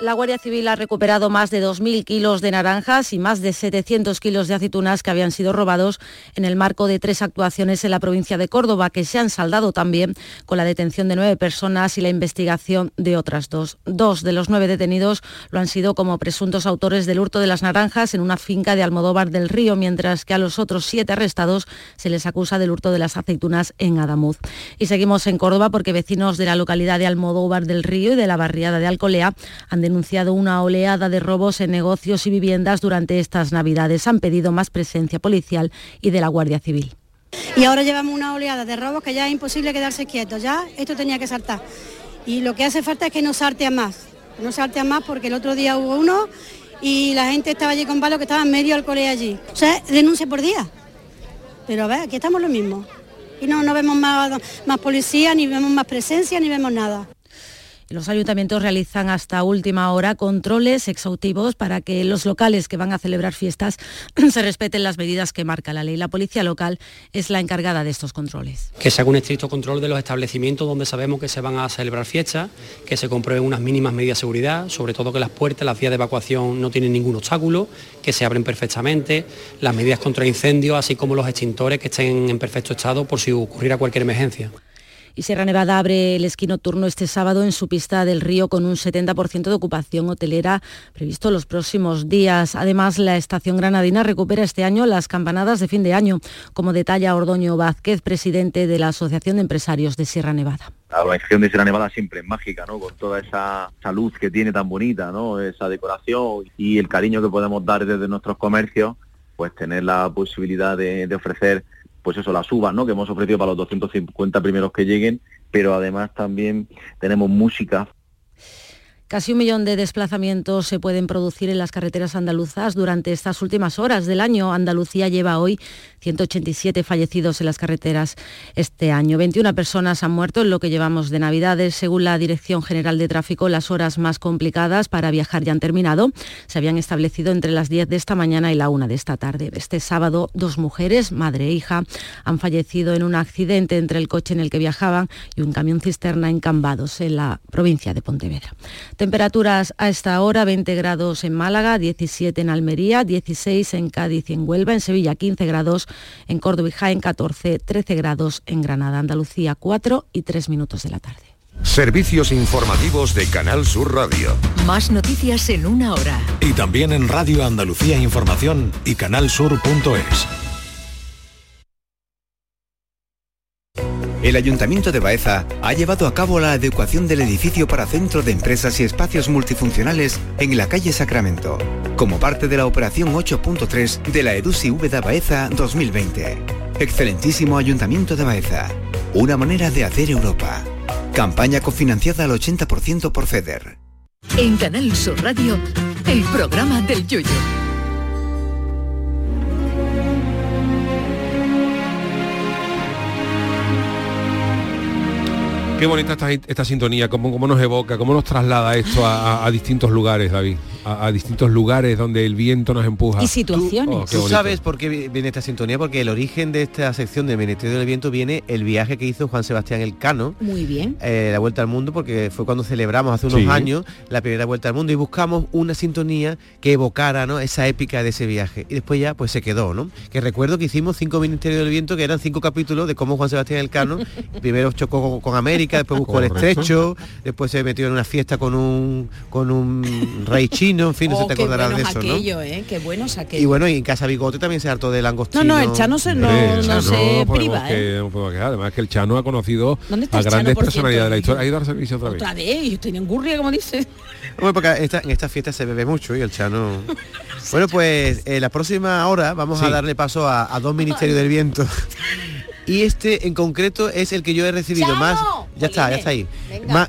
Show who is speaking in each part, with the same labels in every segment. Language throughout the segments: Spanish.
Speaker 1: La Guardia Civil ha recuperado más de 2.000 kilos de naranjas y más de 700 kilos de aceitunas que habían sido robados en el marco de tres actuaciones en la provincia de Córdoba, que se han saldado también con la detención de nueve personas y la investigación de otras dos. Dos de los nueve detenidos lo han sido como presuntos autores del hurto de las naranjas en una finca de Almodóvar del Río, mientras que a los otros siete arrestados se les acusa del hurto de las aceitunas en Adamuz. Y seguimos en Córdoba porque vecinos de la localidad de Almodóvar del Río y de la barriada de Alcolea han denunciado una oleada de robos en negocios y viviendas durante estas Navidades. Han pedido más presencia policial y de la Guardia Civil.
Speaker 2: Y ahora llevamos una oleada de robos que ya es imposible quedarse quietos, ya esto tenía que saltar. Y lo que hace falta es que no salte a más, no salte a más porque el otro día hubo uno y la gente estaba allí con palos que estaban medio al cole allí. O sea, denuncia por día. Pero a ver, aquí estamos lo mismo. Y no, no vemos más, más policía, ni vemos más presencia, ni vemos nada.
Speaker 1: Los ayuntamientos realizan hasta última hora controles exhaustivos para que los locales que van a celebrar fiestas se respeten las medidas que marca la ley. La policía local es la encargada de estos controles.
Speaker 3: Que se haga un estricto control de los establecimientos donde sabemos que se van a celebrar fiestas, que se comprueben unas mínimas medidas de seguridad, sobre todo que las puertas, las vías de evacuación no tienen ningún obstáculo, que se abren perfectamente, las medidas contra incendios, así como los extintores que estén en perfecto estado por si ocurriera cualquier emergencia.
Speaker 1: Y Sierra Nevada abre el esquí nocturno este sábado en su pista del río con un 70% de ocupación hotelera previsto los próximos días. Además, la estación granadina recupera este año las campanadas de fin de año, como detalla Ordoño Vázquez, presidente de la Asociación de Empresarios de Sierra Nevada.
Speaker 4: La organización de Sierra Nevada siempre es mágica, ¿no? Con toda esa, esa luz que tiene tan bonita, ¿no? Esa decoración y el cariño que podemos dar desde nuestros comercios, pues tener la posibilidad de, de ofrecer pues eso, las uvas, ¿no? Que hemos ofrecido para los 250 primeros que lleguen, pero además también tenemos música
Speaker 1: Casi un millón de desplazamientos se pueden producir en las carreteras andaluzas durante estas últimas horas del año. Andalucía lleva hoy 187 fallecidos en las carreteras este año. 21 personas han muerto en lo que llevamos de Navidades. Según la Dirección General de Tráfico, las horas más complicadas para viajar ya han terminado. Se habían establecido entre las 10 de esta mañana y la 1 de esta tarde. Este sábado, dos mujeres, madre e hija, han fallecido en un accidente entre el coche en el que viajaban y un camión cisterna en Cambados, en la provincia de Pontevedra. Temperaturas a esta hora, 20 grados en Málaga, 17 en Almería, 16 en Cádiz y en Huelva, en Sevilla 15 grados, en Córdoba y Jaén 14, 13 grados en Granada, Andalucía 4 y 3 minutos de la tarde.
Speaker 5: Servicios informativos de Canal Sur Radio.
Speaker 6: Más noticias en una hora.
Speaker 7: Y también en Radio Andalucía Información y canalsur.es.
Speaker 8: El Ayuntamiento de Baeza ha llevado a cabo la adecuación del edificio para centro de empresas y espacios multifuncionales en la calle Sacramento, como parte de la operación 8.3 de la EDUSI Úbeda Baeza 2020. Excelentísimo Ayuntamiento de Baeza, una manera de hacer Europa. Campaña cofinanciada al 80% por FEDER.
Speaker 6: En Canal Sur Radio, el programa del Yoyo.
Speaker 9: Qué bonita esta, esta sintonía, cómo, cómo nos evoca, cómo nos traslada esto a, a- a distintos lugares, David. A, a distintos lugares donde el viento nos empuja.
Speaker 1: Y situaciones.
Speaker 9: Oh,
Speaker 10: ¿Tú
Speaker 9: bonito.
Speaker 10: sabes por qué vi- viene esta sintonía? Porque el origen de esta sección del Ministerio del Viento viene el viaje que hizo Juan Sebastián Elcano,
Speaker 1: Muy bien.
Speaker 10: eh, la Vuelta al Mundo, porque fue cuando celebramos hace unos
Speaker 9: Sí.
Speaker 10: años la primera Vuelta al Mundo y buscamos una sintonía que evocara ¿no? esa épica de ese viaje. Y después ya pues se quedó, ¿no? Que recuerdo que hicimos cinco Ministerios del Viento, que eran cinco capítulos de cómo Juan Sebastián Elcano primero chocó con, con América, después buscó el estrecho, después se metió en una fiesta con un con un rey chino, en fin, no
Speaker 11: Oh,
Speaker 10: se te
Speaker 11: qué
Speaker 10: acordarás de eso, ¿no?
Speaker 11: ¿eh? Qué buenos aquellos.
Speaker 10: Y bueno, y en Casa Bigote también se hartó de
Speaker 11: no,
Speaker 10: langostino.
Speaker 11: no, el Chano se, no, no
Speaker 9: Chano,
Speaker 11: se priva,
Speaker 9: que-
Speaker 11: ¿eh?
Speaker 9: no. Además que el Chano ha conocido
Speaker 11: ¿Dónde está
Speaker 9: a grandes personalidades de la historia. Ha ido a dar servicio otra vez.
Speaker 11: Otra vez, y tienen gurria, como dice.
Speaker 10: Bueno, porque esta- en esta fiesta se bebe mucho y el Chano... bueno, pues la próxima hora vamos a darle paso a, a dos ministerios del viento. Y este en concreto es el que yo he recibido más... Ya está, ya está ahí.
Speaker 11: Venga.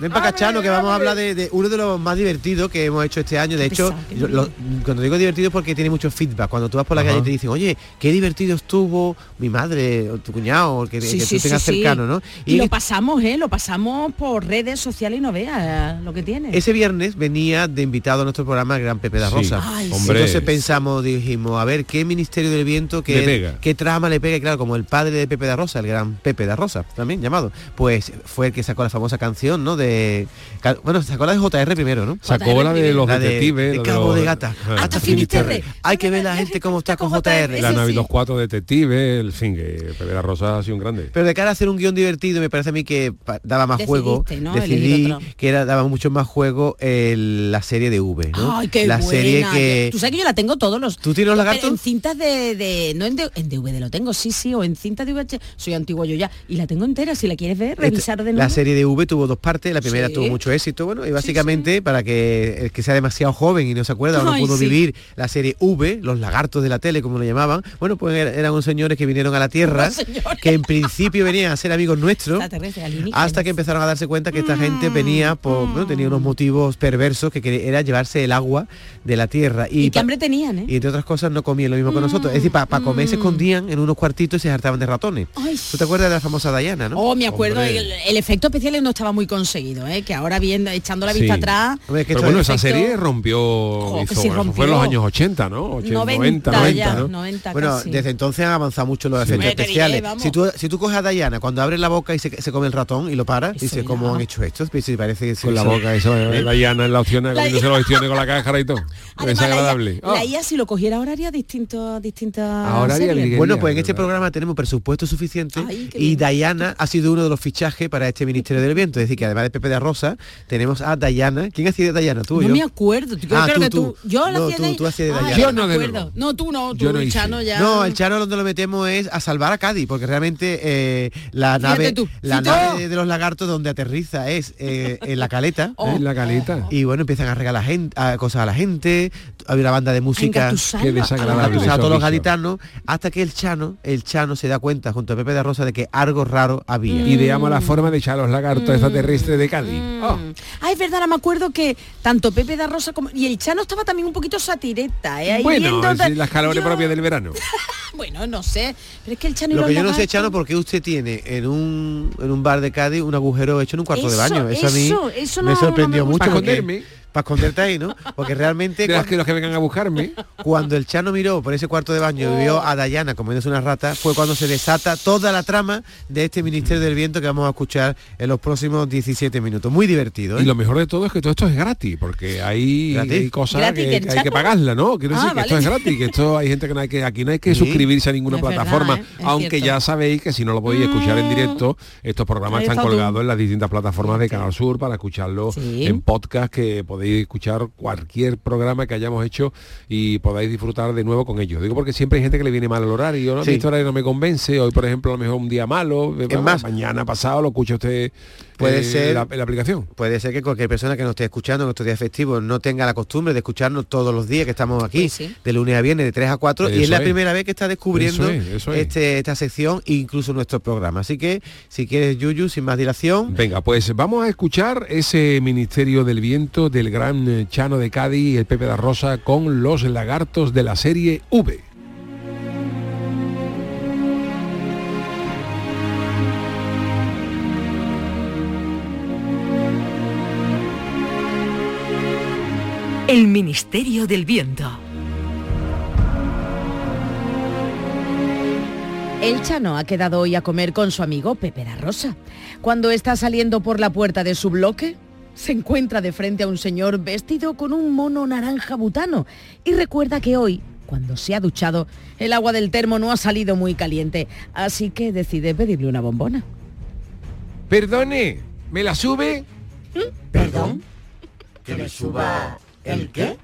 Speaker 10: Ven para Cachano, que vamos a hablar de, de uno de los más divertidos que hemos hecho este año. De hecho, yo- lo- cuando digo divertido es porque tiene mucho feedback. Cuando tú vas por la
Speaker 9: Ajá.
Speaker 10: calle y te dicen, oye, qué divertido estuvo mi madre o tu cuñado, o el que,
Speaker 11: Sí,
Speaker 10: que
Speaker 11: sí,
Speaker 10: tú tengas
Speaker 11: sí, sí.
Speaker 10: cercano, ¿no?
Speaker 11: Y, lo pasamos, ¿eh? Lo pasamos por redes sociales y no veas lo que tiene.
Speaker 10: Ese viernes venía de invitado a nuestro programa el gran Pepe da
Speaker 9: Sí.
Speaker 10: Rosa.
Speaker 11: Ay,
Speaker 9: Hombre.
Speaker 10: Entonces pensamos, dijimos, a ver, ¿qué Ministerio del Viento, qué,
Speaker 9: pega.
Speaker 10: qué trama le pega? Y claro, como el padre de Pepe da Rosa, el gran Pepe da Rosa, también llamado, pues fue el que sacó la famosa canción, ¿no? De Bueno, sacó la de JR primero, ¿no?
Speaker 9: Sacó la de los
Speaker 10: La de-
Speaker 9: detectives.
Speaker 10: de Cabo de Gata.
Speaker 9: Ah.
Speaker 11: Hasta Finisterre.
Speaker 10: Hay que ver la gente cómo está con JR.
Speaker 9: La Navidad, los cuatro detectives, el fin, que Pepe Rosa ha sido un grande.
Speaker 10: Pero de cara a hacer un guion divertido, me parece a mí que daba más juego. Decidí que era, daba mucho más juego el- la serie de V, ¿no?
Speaker 11: Ay, qué
Speaker 10: la
Speaker 11: buena.
Speaker 10: serie que.
Speaker 11: Tú sabes que yo la tengo todos los...
Speaker 10: ¿Tú tienes los lagartos?
Speaker 11: En cintas de... de- no en, de- en DVD lo tengo, sí, sí, o en cintas de VH. Soy antiguo yo ya. Y la tengo entera, si la quieres ver, revisar de nuevo.
Speaker 10: La serie de V tuvo dos partes, la primera
Speaker 11: Sí.
Speaker 10: tuvo mucho éxito, bueno, y básicamente para que el que sea demasiado joven y no se acuerda o no pudo vivir la serie V, los lagartos de la tele, como lo llamaban, bueno, pues era- eran unos señores que vinieron a la Tierra, que en principio venían a ser amigos nuestros, hasta que empezaron a darse cuenta que esta gente venía por, bueno, tenía
Speaker 11: Mm.
Speaker 10: unos motivos perversos que era llevarse el agua de la Tierra.
Speaker 11: Y, qué
Speaker 10: pa-
Speaker 11: hambre tenían, ¿eh?
Speaker 10: y entre otras cosas no comían lo mismo que nosotros. Es decir, para comer se escondían en unos cuartitos y se hartaban de ratones.
Speaker 11: Ay.
Speaker 10: ¿Tú te acuerdas de la famosa Diana, no?
Speaker 11: Oh, me acuerdo, el, el efecto especial no estaba muy conseguido, ¿eh? que ahora viendo, echando la vista
Speaker 9: Sí.
Speaker 11: atrás,
Speaker 10: Hombre, es que
Speaker 9: Pero bueno,
Speaker 10: es-
Speaker 9: esa
Speaker 11: efecto-
Speaker 9: serie rompió, hizo-
Speaker 11: sí
Speaker 9: eso fue en los años 80, ¿no? 80,
Speaker 11: 90,
Speaker 9: 90, 90,
Speaker 11: ya,
Speaker 9: ¿no?
Speaker 11: 90
Speaker 10: Bueno,
Speaker 11: casi.
Speaker 10: desde entonces han avanzado mucho los
Speaker 9: Sí.
Speaker 10: efectos
Speaker 11: diré,
Speaker 10: especiales. si, tú, si tú coges a Dayana, cuando abre la boca y se, se come el ratón y lo para,
Speaker 11: Eso
Speaker 10: dice,
Speaker 11: ya.
Speaker 10: ¿cómo han hecho esto? Pues sí, parece que
Speaker 9: Con la boca, eso,
Speaker 10: ¿Eh?
Speaker 9: en la opción, comiéndose los opciones con la cáscara y todo.
Speaker 11: Además,
Speaker 9: es agradable.
Speaker 11: La IA, la
Speaker 9: Ah.
Speaker 11: IA, si lo cogiera ahora haría series.
Speaker 9: el-
Speaker 10: Bueno, pues en este programa tenemos presupuesto suficiente
Speaker 11: Ay,
Speaker 10: y. Dayana ha sido uno de los fichajes para este Ministerio del Viento. Es decir, que además de Pepe de Rosa, tenemos a Dayana. ¿Quién hacía de Dayana? ¿Tú
Speaker 11: No
Speaker 10: yo?
Speaker 11: me acuerdo. Yo
Speaker 10: Ah,
Speaker 11: creo
Speaker 10: tú,
Speaker 11: que tú.
Speaker 10: tú.
Speaker 11: Yo la
Speaker 10: No,
Speaker 11: hacía
Speaker 10: tú-
Speaker 11: de
Speaker 10: tú hacías de
Speaker 11: Ah,
Speaker 10: Dayana.
Speaker 11: yo
Speaker 9: Yo
Speaker 11: no me acuerdo. No, tú no, tú
Speaker 9: Yo no
Speaker 11: el. Chano ya.
Speaker 10: No, el Chano donde lo metemos es a salvar a Cádiz, porque realmente eh, la
Speaker 11: Fíjate
Speaker 10: nave,
Speaker 11: tú.
Speaker 10: la nave de los lagartos donde aterriza es eh, en la caleta.
Speaker 11: Oh.
Speaker 9: En la calita.
Speaker 10: Y bueno, empiezan a regalar gente, a- cosas a la gente, hay una banda de música
Speaker 11: a la
Speaker 9: desagradable.
Speaker 10: a todos los gaditanos, hasta que el Chano, el Chano se da cuenta junto a Pepe de Rosa de que algo raro había.
Speaker 9: Ideamos la forma de echar los lagartos extraterrestres de Cádiz. Oh.
Speaker 11: Mm. Ah, es verdad, ahora me acuerdo que tanto Pepe da Rosa como... Y el Chano estaba también un poquito satireta, ¿eh? Ahí
Speaker 9: Bueno,
Speaker 11: viendo-
Speaker 9: es las calores
Speaker 11: Yo-
Speaker 9: propias del verano.
Speaker 11: Bueno, no sé. Pero es que el Chano
Speaker 10: Lo que yo no sé, Chano, por qué usted tiene en un, en un bar de Cádiz un agujero hecho en un cuarto de
Speaker 11: Eso,
Speaker 10: baño. Eso, a mí
Speaker 11: eso, eso
Speaker 10: me
Speaker 11: no-
Speaker 10: sorprendió
Speaker 11: no me
Speaker 10: mucho. porque-
Speaker 9: Para esconderme.
Speaker 10: Para esconderte ahí, ¿no? Porque realmente cuando,
Speaker 9: que los que vengan a buscarme.
Speaker 10: cuando el Chano miró por ese cuarto de baño y vio a Dayana comiéndose una rata, fue cuando se desata toda la trama de este Ministerio del Viento que vamos a escuchar en los próximos 17 minutos. Muy divertido, ¿eh?
Speaker 9: Y lo mejor de todo es que todo esto es gratis, porque hay,
Speaker 10: ¿Gratis?
Speaker 9: hay cosas
Speaker 11: ¿Gratis
Speaker 9: que, hay que pagarla, ¿no? Quiero
Speaker 11: Ah,
Speaker 9: decir que esto es gratis, que esto hay gente que no hay que, aquí no hay que
Speaker 10: Sí.
Speaker 9: suscribirse a ninguna
Speaker 11: Es verdad,
Speaker 9: plataforma,
Speaker 11: ¿eh?
Speaker 9: Aunque
Speaker 11: cierto.
Speaker 9: ya sabéis que si no lo podéis escuchar en directo, estos programas están colgados en las distintas plataformas de Canal Sur para escucharlo
Speaker 11: Sí.
Speaker 9: en podcast, que podéis escuchar cualquier programa que hayamos hecho y podáis disfrutar de nuevo con ellos. Digo porque siempre hay gente que le viene mal el horario, ¿no?
Speaker 10: Sí.
Speaker 9: Mi este horario no me convence, hoy por ejemplo a lo mejor un día malo,
Speaker 10: Es más,
Speaker 9: mañana pasado lo escucha usted
Speaker 10: Puede
Speaker 9: eh,
Speaker 10: ser-
Speaker 9: la- aplicación.
Speaker 10: Puede ser que cualquier persona que nos esté escuchando en estos días festivos no tenga la costumbre de escucharnos todos los días que estamos aquí,
Speaker 11: Pues sí.
Speaker 10: de lunes a viernes, de 3 a 4, y es la
Speaker 9: es.
Speaker 10: primera vez que está descubriendo
Speaker 9: Eso es, eso es.
Speaker 10: Este, esta sección e incluso nuestro programa. Así que, si quieres, Yuyu, sin más dilación,
Speaker 9: Venga, pues vamos a escuchar ese Ministerio del Viento del gran eh, Chano de Cádiz y el Pepe da Rosa con los lagartos de la serie V.
Speaker 6: El Ministerio del Viento.
Speaker 11: El Chano ha quedado hoy a comer con su amigo Pepe da Rosa. Cuando está saliendo por la puerta de su bloque, se encuentra de frente a un señor vestido con un mono naranja butano y recuerda que hoy, cuando se ha duchado, el agua del termo no ha salido muy caliente, así que decide pedirle una bombona.
Speaker 9: Perdone, ¿me la sube?
Speaker 11: ¿Perdón?
Speaker 12: ¿Que me suba el qué?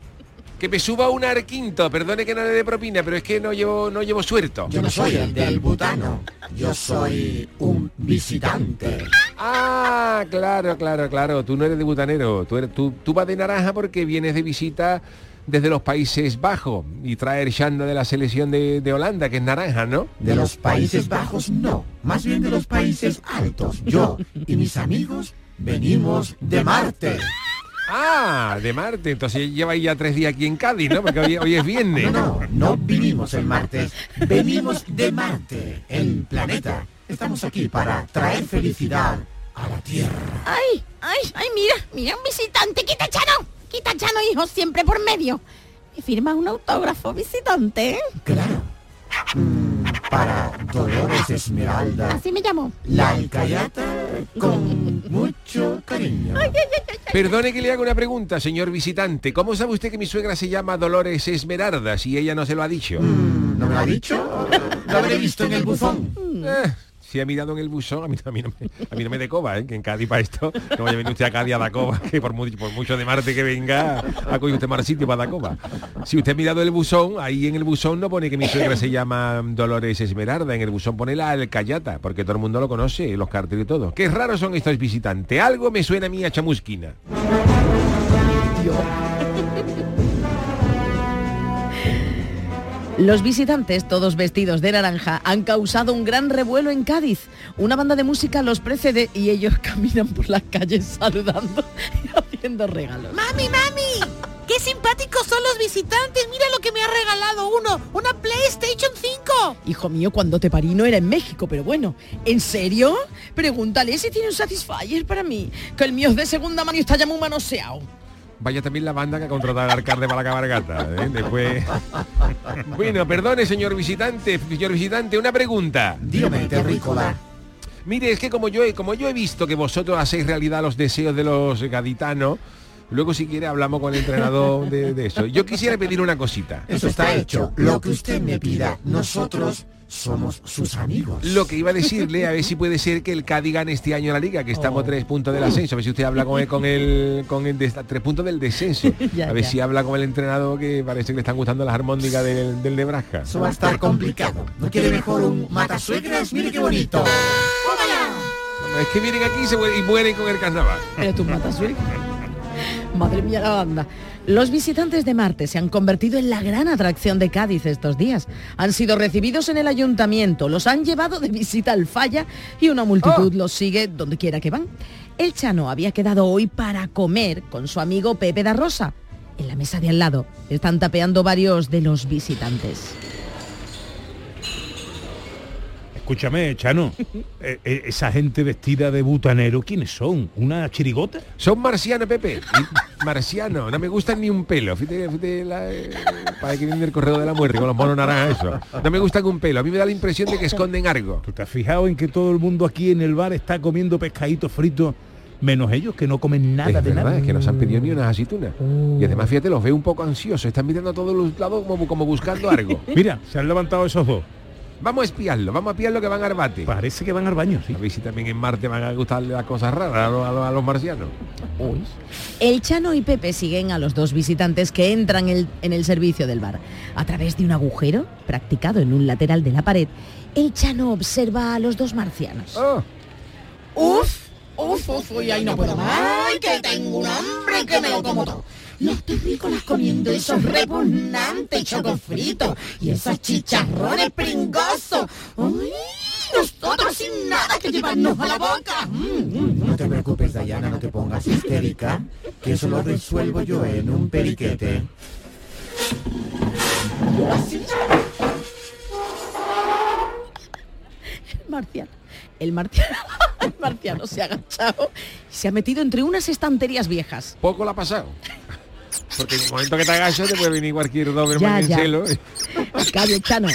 Speaker 9: Que me suba un arquinto, perdone que no le dé propina, pero es que no llevo, no llevo suelto.
Speaker 12: Yo no soy el del butano, yo soy un visitante.
Speaker 9: Ah, claro, claro, claro. Tú no eres de butanero. Tú, eres, tú, tú vas de naranja porque vienes de visita desde los Países Bajos y traer Shanda de la selección de, de Holanda, que es naranja, ¿no?
Speaker 12: De los Países Bajos no, más bien de los Países Altos. Yo y mis amigos venimos de Marte.
Speaker 9: Ah, de Marte. Entonces lleva ya tres días aquí en Cádiz, ¿no? Porque hoy, hoy es viernes.
Speaker 12: No, no, no vinimos el martes, venimos de Marte, el planeta. Estamos aquí para traer felicidad a la Tierra.
Speaker 13: Ay, ay, ay, mira, mira un visitante. Quita Chano, quita Chano, hijo, siempre por medio. ¿Me firma un autógrafo, visitante?
Speaker 12: Claro. Mm, para Dolores Esmeralda.
Speaker 13: Así me llamo.
Speaker 12: La alcayata con mucho cariño.
Speaker 13: Ay, ay, ay, ay, ay.
Speaker 9: Perdone que le haga una pregunta, señor visitante. ¿Cómo sabe usted que mi suegra se llama Dolores Esmeralda si ella no se lo ha dicho?
Speaker 12: Mm, ¿No me lo ha dicho? Lo habré visto en el buzón.
Speaker 9: Eh, si ha mirado en el buzón, a mí, a no, me, a mí no me de coba, ¿eh? que en Cádiz para esto, no vaya a venir usted a Cádiz a dar coba, que por, mu- por mucho de Marte que venga, a coger usted más sitio para dar coba. Si usted ha mirado el buzón, ahí en el buzón no pone que mi suegra se llama Dolores Esmeralda, en el buzón pone la Alcayata, porque todo el mundo lo conoce, los carteles y todo. Qué raros son estos visitantes, algo me suena a mí a chamusquina.
Speaker 11: Los visitantes, todos vestidos de naranja, han causado un gran revuelo en Cádiz. Una banda de música los precede y ellos caminan por las calles saludando y haciendo regalos.
Speaker 14: Mami, mami, qué simpáticos son los visitantes. Mira lo que me ha regalado uno, una PlayStation 5.
Speaker 11: Hijo mío, cuando te parí no era en México, pero bueno, ¿en serio? Pregúntale si tiene un Satisfyer para mí, que el mío es de segunda mano y está ya muy manoseado.
Speaker 9: Vaya también la banda que ha contratado al alcalde para la cabalgata. ¿eh? Después. Bueno, perdone, señor visitante, señor visitante, una pregunta.
Speaker 12: Dígame, terrícola.
Speaker 9: Mire, es que como yo, he, como yo he visto que vosotros hacéis realidad los deseos de los gaditanos, luego si quiere hablamos con el entrenador de, de eso. Yo quisiera pedir una cosita.
Speaker 12: Eso está hecho. Lo que usted me pida, nosotros somos sus amigos.
Speaker 9: Lo que iba a decirle, a ver si puede ser que el Cádiz gane este año la liga, que estamos a tres puntos del ascenso. A ver si usted habla con el, con el, con el de, a tres puntos del descenso.
Speaker 11: Ya,
Speaker 9: a ver
Speaker 11: ya.
Speaker 9: si habla con el entrenador que parece que le están gustando las armónicas del, del Nebraska.
Speaker 12: Eso va a estar complicado. ¿No quiere mejor un matasuegras? Mire qué bonito.
Speaker 9: Es que vienen aquí y, se mueren, y mueren con el carnaval.
Speaker 11: Eres tu matasuegra. Madre mía la banda. Los visitantes de Marte se han convertido en la gran atracción de Cádiz estos días. Han sido recibidos en el ayuntamiento, los han llevado de visita al falla y una multitud los sigue donde quiera que van. El Chano había quedado hoy para comer con su amigo Pepe da Rosa. En la mesa de al lado están tapeando varios de los visitantes.
Speaker 15: Escúchame, Chano, eh, eh, esa gente vestida de butanero, ¿quiénes son? ¿Una chirigota?
Speaker 9: Son marcianos, Pepe. Marciano, no me gustan ni un pelo. Fíjate, fíjate la, eh, para que viene el correo de la muerte con los monos naranjas eso. No me gustan un pelo. A mí me da la impresión de que esconden algo.
Speaker 15: ¿Tú te has fijado en que todo el mundo aquí en el bar está comiendo pescaditos fritos, menos ellos que no comen nada
Speaker 9: es
Speaker 15: de
Speaker 9: verdad,
Speaker 15: nada?
Speaker 9: es que no se han pedido ni unas aceitunas. Y además, fíjate, los veo un poco ansiosos. Están mirando a todos los lados como, como buscando algo.
Speaker 15: Mira, se han levantado esos dos.
Speaker 9: Vamos a espiarlo, vamos a espiarlo que van al bate.
Speaker 15: Parece que van al baño, sí.
Speaker 9: A ver si también en Marte van a gustarle las cosas raras a los, a los- a los marcianos.
Speaker 11: El Chano y Pepe siguen a los dos visitantes que entran el- en el servicio del bar. A través de un agujero practicado en un lateral de la pared, el Chano observa a los dos marcianos.
Speaker 13: Uf, uf, uf, y ahí no puedo más. Ay, que tengo un hambre que me lo como todo. Los terrícolas comiendo esos repugnantes chocos fritos y esos chicharrones pringosos. Ay, nosotros sin nada que llevarnos a la boca. Mm,
Speaker 12: No te preocupes, Dayana, no te pongas histérica, que eso lo resuelvo yo en un periquete.
Speaker 11: El marciano. El marciano, el marciano se ha agachado y se ha metido entre unas estanterías viejas.
Speaker 9: Poco la ha pasado. Porque en el momento que te agachas te puede venir cualquier Doberman
Speaker 11: Ya,
Speaker 9: en celo.
Speaker 11: Cabe, Chano.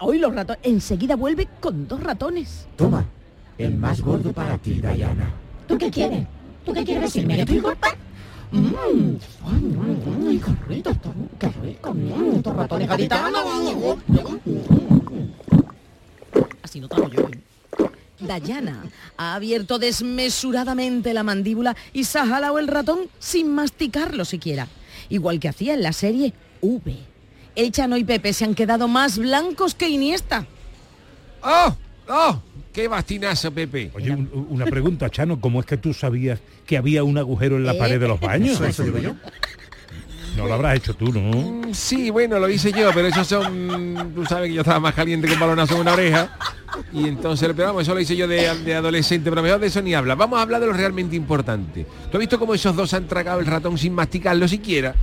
Speaker 11: Hoy los ratones. Enseguida vuelve con dos ratones.
Speaker 12: Toma, el más gordo para ti, Dayana.
Speaker 13: ¿Tú qué quieres? ¿Tú qué quieres decirme? ¿Que estoy gorda? Mmm, ay, ay, qué rico, qué rico, mm, estos ratones gaditanos.
Speaker 11: Así no estamos yo. Dayana ha abierto desmesuradamente la mandíbula y se ha jalado el ratón sin masticarlo siquiera. Igual que hacía en la serie V. El Chano y Pepe se han quedado más blancos que Iniesta.
Speaker 9: ¡Oh! ¡Oh! ¡Qué bastinazo, Pepe!
Speaker 15: Oye, un- una pregunta, Chano, ¿cómo es que tú sabías que había un agujero en la
Speaker 11: ¿Eh?
Speaker 15: pared de los baños?
Speaker 12: Eso, eso digo yo.
Speaker 15: No lo habrás hecho tú, ¿no?
Speaker 9: Sí, bueno, lo hice yo, pero esos son... Tú sabes que yo estaba más caliente que un balonazo en una oreja. Y entonces, pero vamos, eso lo hice yo de, de adolescente, pero mejor de eso ni habla. Vamos a hablar de lo realmente importante. ¿Tú has visto cómo esos dos han tragado el ratón sin masticarlo siquiera?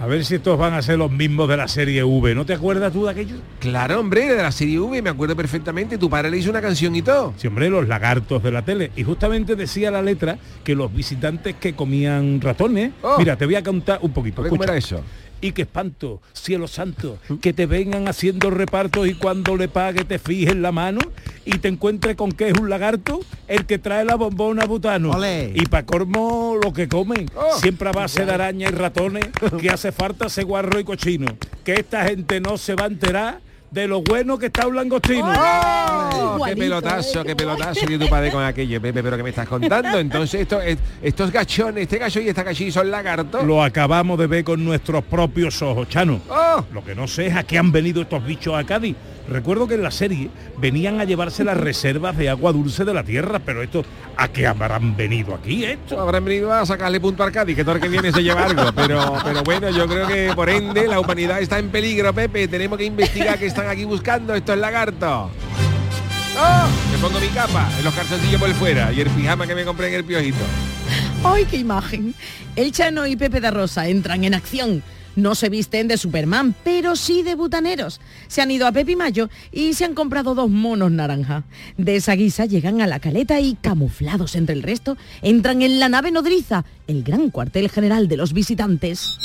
Speaker 15: A ver si estos van a ser los mismos de la serie V. ¿No te acuerdas tú de aquello?
Speaker 9: Claro, hombre, de la serie V, me acuerdo perfectamente. Tu padre le hizo una canción y todo.
Speaker 15: Sí, hombre, los lagartos de la tele. Y justamente decía la letra que los visitantes que comían ratones...
Speaker 9: Oh.
Speaker 15: Mira, te voy a contar un poquito.
Speaker 9: A ver, ¿cómo era eso?
Speaker 15: Y qué espanto, cielo santo, que te vengan haciendo repartos y cuando le pague te fijes la mano y te encuentres con que es un lagarto el que trae la bombona butano. Y pa' cormo lo que comen,
Speaker 9: Oh.
Speaker 15: siempre a base de araña y ratones, que hace falta ese guarro y cochino. Que esta gente no se va a enterar de lo bueno que está un langostino.
Speaker 9: ¡Oh! ¡Qué pelotazo,
Speaker 11: ¿eh?
Speaker 9: qué pelotazo dio tu padre con aquello, Pepe, pero que me estás contando. Entonces, esto, es- estos gachones, este gacho y esta gachilla son lagartos.
Speaker 15: Lo acabamos de ver con nuestros propios ojos, Chano.
Speaker 9: ¡Oh!
Speaker 15: Lo que no sé es a qué han venido estos bichos a Cádiz. Recuerdo que en la serie venían a llevarse las reservas de agua dulce de la tierra, pero esto, ¿a qué habrán venido aquí esto?
Speaker 9: Habrán venido a sacarle punto al Cádiz, que todo el que viene se lleva algo. Pero, pero bueno, yo creo que por ende la humanidad está en peligro, Pepe. Tenemos que investigar qué están aquí buscando estos lagartos. ¡Oh! Me pongo mi capa, en los calzoncillos por fuera y el pijama que me compré en el piojito.
Speaker 11: ¡Ay, qué imagen! El Chano y Pepe da Rosa entran en acción. No se visten de Superman, pero sí de butaneros. Se han ido a Pepi Mayo y se han comprado dos monos naranja. De esa guisa llegan a la caleta y, camuflados entre el resto, entran en la nave nodriza, el gran cuartel general de los visitantes.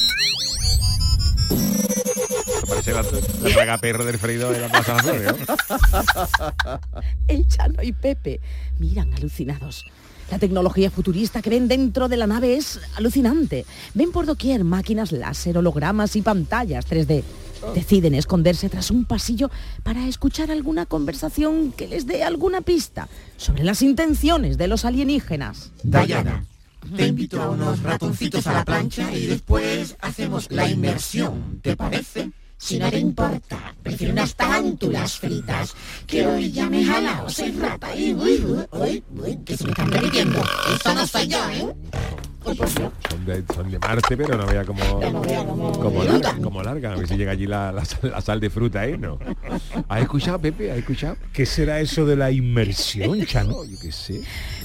Speaker 9: Esto parece la, la traga perro del freído de la Plaza de las Flores, ¿no?
Speaker 11: El Chano y Pepe miran alucinados. La tecnología futurista que ven dentro de la nave es alucinante. Ven por doquier máquinas láser, hologramas y pantallas 3D. Deciden esconderse tras un pasillo para escuchar alguna conversación que les dé alguna pista sobre las intenciones de los alienígenas.
Speaker 12: Diana, te invito a unos ratoncitos a la plancha y después hacemos la inmersión, ¿te parece?
Speaker 13: Si no te importa, prefiero unas tarántulas fritas, que hoy ya me he jalado, soy rata, y uy, uy, uy, uy, que se me están repitiendo. Eso no soy yo, ¿eh? Uy, por Dios.
Speaker 9: Son de, son de Marte, pero no vea como, como, larga, como larga. A ver si llega allí la, la sal- la sal de fruta, ¿eh? No. ¿Has escuchado, Pepe? ¿Has escuchado?
Speaker 15: ¿Qué será eso de la inmersión, Chano?
Speaker 9: Yo qué sé.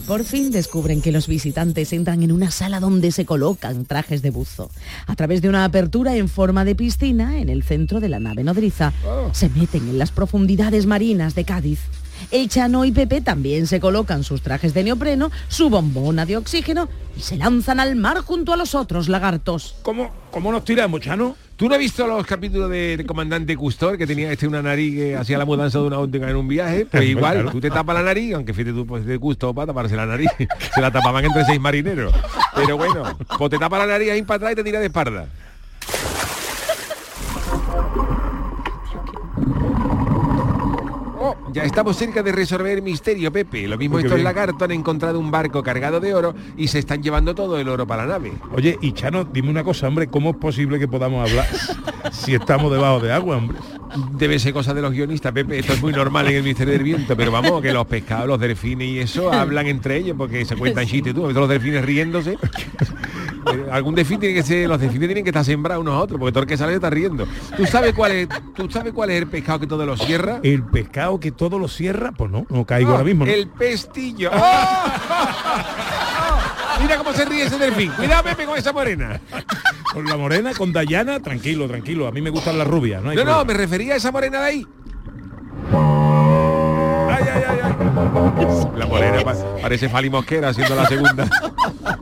Speaker 11: Por fin descubren que los visitantes entran en una sala donde se colocan trajes de buzo. A través de una apertura en forma de piscina en el centro de la nave nodriza, se meten en las profundidades marinas de Cádiz. El Chano y Pepe también se colocan sus trajes de neopreno, su bombona de oxígeno y se lanzan al mar junto a los otros lagartos.
Speaker 15: ¿Cómo, cómo nos tiramos, Chano?
Speaker 9: ¿Tú no has visto los capítulos del comandante Custor que tenía este una nariz que hacía la mudanza de una óptica en un viaje? Pues igual,
Speaker 15: Claro.
Speaker 9: tú te tapas la nariz, aunque fíjate tú pues de gusto para taparse la nariz. Se la tapaban entre seis marineros. Pero bueno, pues te tapa la nariz ahí para atrás y te tira de espalda. Oh, ya estamos cerca de resolver el misterio, Pepe. Lo mismo estos
Speaker 15: bien.
Speaker 9: lagartos han encontrado un barco cargado de oro y se están llevando todo el oro para la nave.
Speaker 15: Oye, y Chano, dime una cosa, hombre, ¿cómo es posible que podamos hablar si estamos debajo de agua, hombre?
Speaker 9: Debe ser cosa de los guionistas, Pepe. Esto es muy normal en el Misterio del Viento, pero vamos, que los pescados, los delfines y eso hablan entre ellos porque se cuentan chistes. Tú, los delfines riéndose. Algún delfín tiene que ser, los delfines tienen que estar sembrados unos a otros, porque todo el que sale está riendo. ¿Tú sabes cuál es, tú sabes cuál es el pescado que todo lo cierra?
Speaker 15: El pescado que todo lo cierra, pues no, no caigo ahora mismo. ¿no?
Speaker 9: El pestillo. ¡Oh! Mira cómo se ríe ese delfín. Cuidado, Pepe, con esa morena.
Speaker 15: Con la morena, con Dayana, tranquilo, tranquilo. A mí me gustan las rubias, ¿no? hay
Speaker 9: No, me refería a esa morena de ahí.
Speaker 15: Ay, ay, ay, ay.
Speaker 9: La morena pa- parece Fali Mosquera haciendo la segunda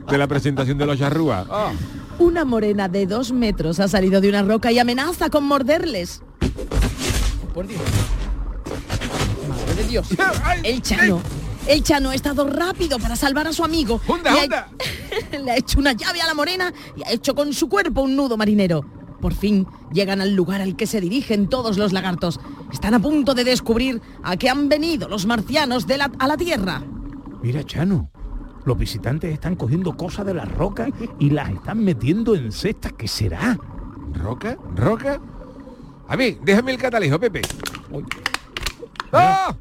Speaker 9: de la presentación de los charrúas. Ah.
Speaker 11: Una morena de dos metros ha salido de una roca y amenaza con morderles. Por Dios. Madre de Dios. El Chano. El Chano ha estado rápido para salvar a su amigo.
Speaker 9: ¡Hunda,
Speaker 11: Le ha-
Speaker 9: hunda!
Speaker 11: Le ha hecho una llave a la morena y ha hecho con su cuerpo un nudo marinero. Por fin llegan al lugar al que se dirigen todos los lagartos. Están a punto de descubrir a qué han venido los marcianos de la- a la Tierra.
Speaker 15: Mira, Chano, los visitantes están cogiendo cosas de las rocas y las están metiendo en cestas. ¿Qué será?
Speaker 9: ¿Roca? ¿Roca? A ver, déjame el catalejo, Pepe. ¡Ah!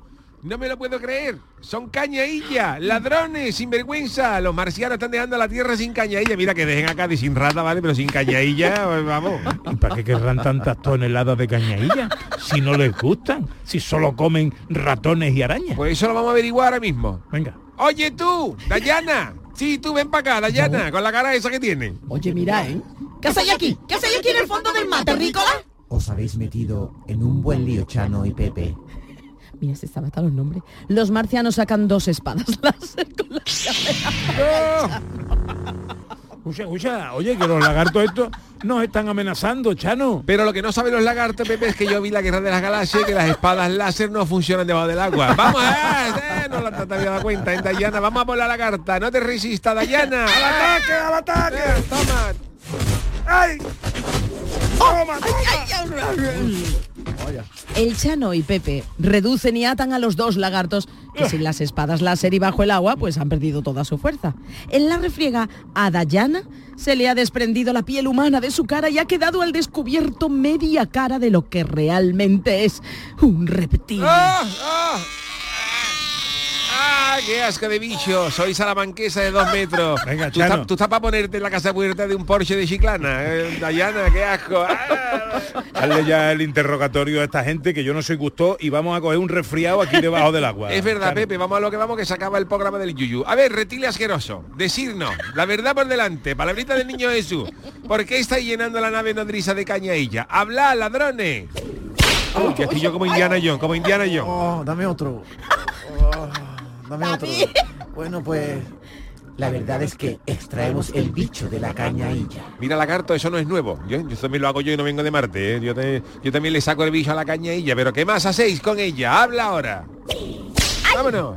Speaker 9: No me lo puedo creer. Son cañailla, ladrones, sinvergüenza. Los marcianos están dejando la tierra sin cañailla. Mira que dejen a Cádiz sin rata, ¿vale? Pero sin cañailla, pues, vamos.
Speaker 15: ¿Y para qué querrán tantas toneladas de cañailla? Si no les gustan, si solo comen ratones y arañas.
Speaker 9: Pues eso lo vamos a averiguar ahora mismo.
Speaker 15: Venga.
Speaker 9: Oye tú, Dayana. Sí, tú ven para acá, Dayana, con la cara esa que tiene.
Speaker 13: Oye, mira, ¿eh? ¿Qué hacéis aquí? ¿Qué hacéis aquí en el fondo del mar, terrícola?
Speaker 12: Os habéis metido en un buen lío, Chano y Pepe.
Speaker 11: Mira, se sabe hasta los nombres. Los marcianos sacan dos espadas láser con la
Speaker 15: Escucha, escucha, oye, que los lagartos estos nos están amenazando, Chano.
Speaker 9: Pero lo que no saben los lagartos, Pepe, es que yo vi la guerra de las galaxias y que las espadas láser no funcionan debajo del agua. Vamos, eh, eh, no la había dado cuenta, en Dayana. Vamos a por la lagarta, no te resistas, Dayana.
Speaker 15: ¡Al ataque, al ataque!
Speaker 9: Eh, toma.
Speaker 15: ¡Ay! ¡Toma,
Speaker 11: El Chano y Pepe reducen y atan a los dos lagartos que sin las espadas láser y bajo el agua pues han perdido toda su fuerza. En la refriega a Dayana se le ha desprendido la piel humana de su cara y ha quedado al descubierto media cara de lo que realmente es un reptil.
Speaker 9: ¡Ah! ¡Ah! ¡Ah, qué asco de bicho! Soy salamanquesa de dos metros.
Speaker 15: Venga,
Speaker 9: tú, estás, tú estás para ponerte en la casa puerta de un Porsche de Chiclana. Eh, Dayana, qué asco. ¡Ah!
Speaker 15: Hazle ya el interrogatorio a esta gente que yo no soy gusto y vamos a coger un resfriado aquí debajo del agua.
Speaker 9: Es verdad,
Speaker 15: Chano.
Speaker 9: Pepe, vamos a lo que vamos, que se acaba el programa del Yuyu. A ver, reptil asqueroso, decirnos, la verdad por delante, palabrita del niño Jesús. ¿Por qué estáis llenando la nave nodriza de cañailla? ¡Habla, ladrones! Uy, que estoy yo como Indiana Jones, como Indiana Jones.
Speaker 12: Oh, dame otro. Oh, dame otro. Bueno, pues la verdad es que extraemos el bicho de la cañailla.
Speaker 9: Mira, lagarto, eso no es nuevo. Yo, yo también lo hago yo y no vengo de Marte. ¿eh? Yo, te- yo también le saco el bicho a la cañailla. Pero ¿qué más hacéis con ella? Habla ahora. Vámonos.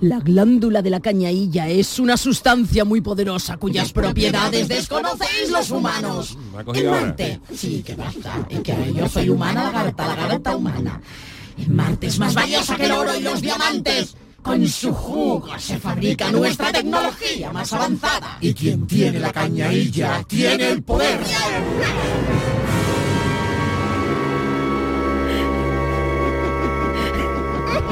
Speaker 11: La glándula de la cañailla es una sustancia muy poderosa cuyas propiedades
Speaker 13: desconocéis los humanos.
Speaker 9: Me ha
Speaker 13: En. Marte, sí, que basta. Es que yo soy humana lagarta, lagarta humana. En Marte es más valiosa que el oro y los diamantes. Con su jugo se fabrica nuestra tecnología más avanzada.
Speaker 12: Y quien tiene la cañailla tiene el poder.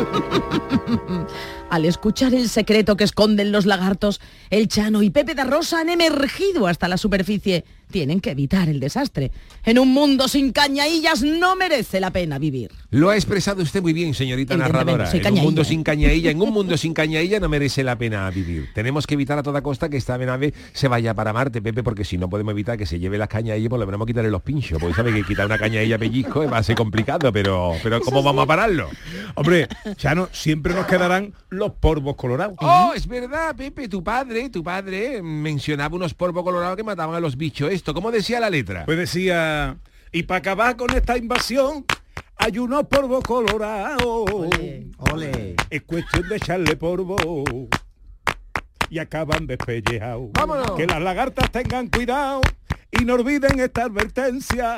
Speaker 11: Al escuchar el secreto que esconden los lagartos, el Chano y Pepe de Rosa han emergido hasta la superficie. Tienen que evitar el desastre. En un mundo sin cañaillas no merece la pena vivir.
Speaker 9: Lo ha expresado usted muy bien, señorita narradora.
Speaker 11: soy
Speaker 9: En un mundo
Speaker 11: ¿eh?
Speaker 9: sin cañailla, en un mundo sin cañailla no merece la pena vivir. Tenemos que evitar a toda costa que esta nave se vaya para Marte, Pepe, porque si no podemos evitar que se lleve las cañaillas, por lo menos quitarle los pinchos. Porque sabe que quitar una cañailla a pellizco va a ser complicado, pero, pero ¿cómo vamos a pararlo?
Speaker 15: Hombre, Chano, siempre nos quedarán los polvos colorados.
Speaker 9: Oh, es verdad, Pepe, tu padre, tu padre mencionaba unos polvos colorados que mataban a los bichos. Esto, ¿cómo decía la letra?
Speaker 15: Pues decía, y para acabar con esta invasión, hay unos polvos colorados.
Speaker 12: Ole.
Speaker 15: Es cuestión de echarle polvo. Y acaban despellejados.
Speaker 9: ¡Vámonos!
Speaker 15: Que las lagartas tengan cuidado y no olviden esta advertencia.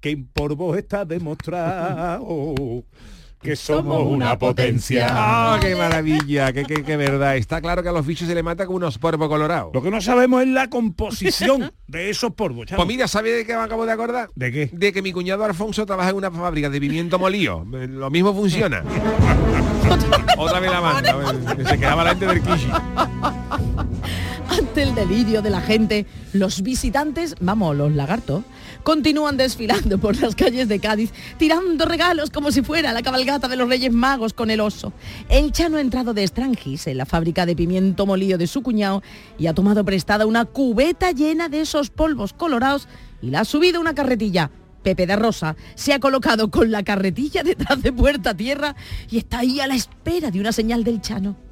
Speaker 15: Que en polvos está demostrado que somos una potencia.
Speaker 9: ¡Ah, qué maravilla! ¡Qué, qué, qué verdad! Está claro que a los bichos se le mata con unos polvos colorados.
Speaker 15: Lo que no sabemos es la composición de esos polvos. Chano.
Speaker 9: Pues mira, ¿sabe de qué me acabo de acordar?
Speaker 15: ¿De qué?
Speaker 9: De que mi cuñado Alfonso trabaja en una fábrica de pimiento molido. Lo mismo funciona. Otra vez la manda. eh, Se quedaba la gente del Kishi.
Speaker 11: Ante el delirio de la gente, los visitantes, vamos, los lagartos, continúan desfilando por las calles de Cádiz, tirando regalos como si fuera la cabalgata de los Reyes Magos con el oso. El Chano ha entrado de Strangis en la fábrica de pimiento molido de su cuñado y ha tomado prestada una cubeta llena de esos polvos colorados y la ha subido a una carretilla. Pepe de Rosa se ha colocado con la carretilla detrás de puerta tierra y está ahí a la espera de una señal del Chano.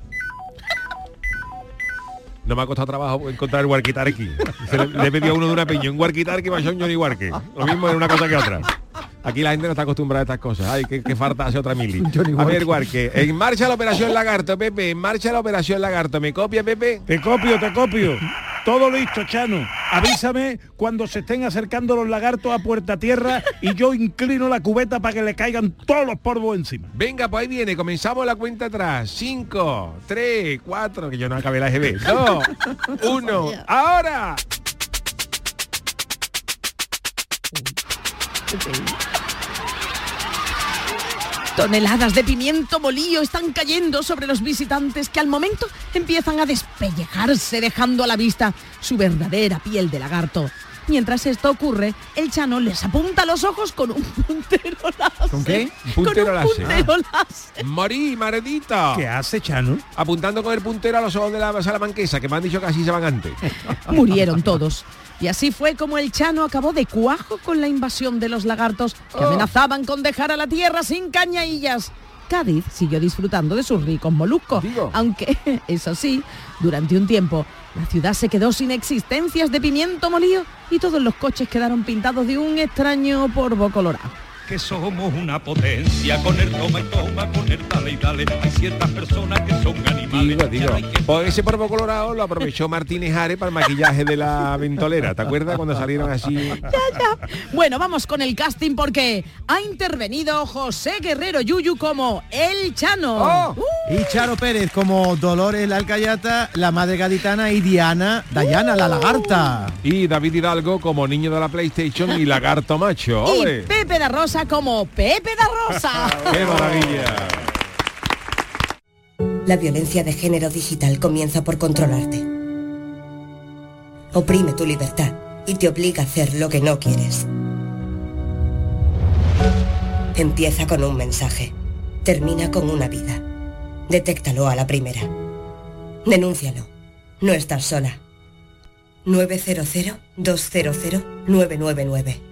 Speaker 9: No me ha costado trabajo encontrar el Warquitarqui. Le, le pedido a uno de una peña, un Warquitarqui más un Johnny Warque. Lo mismo en una cosa que otra. Aquí la gente no está acostumbrada a estas cosas. Ay, qué, qué farta hace otra mili. A ver, Warque. En marcha la operación Lagarto, Pepe. En marcha la operación Lagarto. ¿Me copia, Pepe?
Speaker 15: Te copio, te copio. Todo listo, Chano. Avísame cuando se estén acercando los lagartos a puerta tierra y yo inclino la cubeta para que le caigan todos los polvos encima.
Speaker 9: Venga, pues ahí viene. Comenzamos la cuenta atrás. 5, 3, 4, que yo no acabé la GB. 2, 1. ¡Ahora!
Speaker 11: Toneladas de pimiento molío están cayendo sobre los visitantes que al momento empiezan a despellejarse dejando a la vista su verdadera piel de lagarto. Mientras esto ocurre, el Chano les apunta los ojos con un puntero láser.
Speaker 9: ¿Con qué? Un puntero láser. Morí, maredita.
Speaker 15: ¿Qué hace, Chano?
Speaker 9: Apuntando con el puntero a los ojos de la salamanquesa, que me han dicho que así se van antes.
Speaker 11: Murieron todos. Y así fue como el Chano acabó de cuajo con la invasión de los lagartos que amenazaban con dejar a la tierra sin cañaillas. Cádiz siguió disfrutando de sus ricos moluscos, aunque, eso sí, durante un tiempo la ciudad se quedó sin existencias de pimiento molido y todos los coches quedaron pintados de un extraño polvo colorado.
Speaker 16: Que somos una potencia con el toma y toma, con el dale y dale. Hay ciertas personas que son animales.
Speaker 9: Digo, digo. Pues ese polvo colorado lo aprovechó Martínez Are para el maquillaje de la ventolera. ¿Te acuerdas cuando salieron así?
Speaker 11: Bueno, vamos con el casting porque ha intervenido José Guerrero Yuyu como El Chano. Uh,
Speaker 10: Y Charo Pérez como Dolores la Alcayata, la madre gaditana y Diana, Dayana la lagarta.
Speaker 9: Y David Hidalgo como niño de la PlayStation y lagarto macho.
Speaker 11: y. Pepe da Rosa como Pepe da Rosa.
Speaker 9: ¡Qué maravilla!
Speaker 17: La violencia de género digital comienza por controlarte. Oprime tu libertad y te obliga a hacer lo que no quieres. Empieza con un mensaje. Termina con una vida. Detéctalo a la primera. Denúncialo. No estás sola. 900-200-999.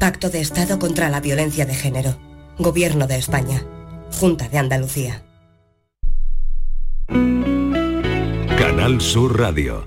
Speaker 17: Pacto de Estado contra la Violencia de Género. Gobierno de España. Junta de Andalucía.
Speaker 5: Canal Sur Radio.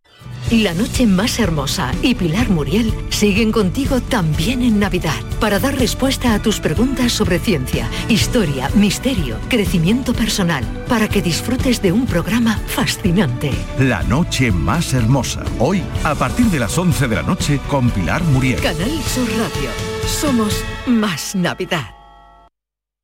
Speaker 6: La noche más hermosa y Pilar Muriel siguen contigo también en Navidad para dar respuesta a tus preguntas sobre ciencia, historia, misterio, crecimiento personal, para que disfrutes de un programa fascinante.
Speaker 18: La noche más hermosa. Hoy, a partir de las 11 de la noche, con Pilar Muriel.
Speaker 6: Canal Sur Radio. Somos más Navidad.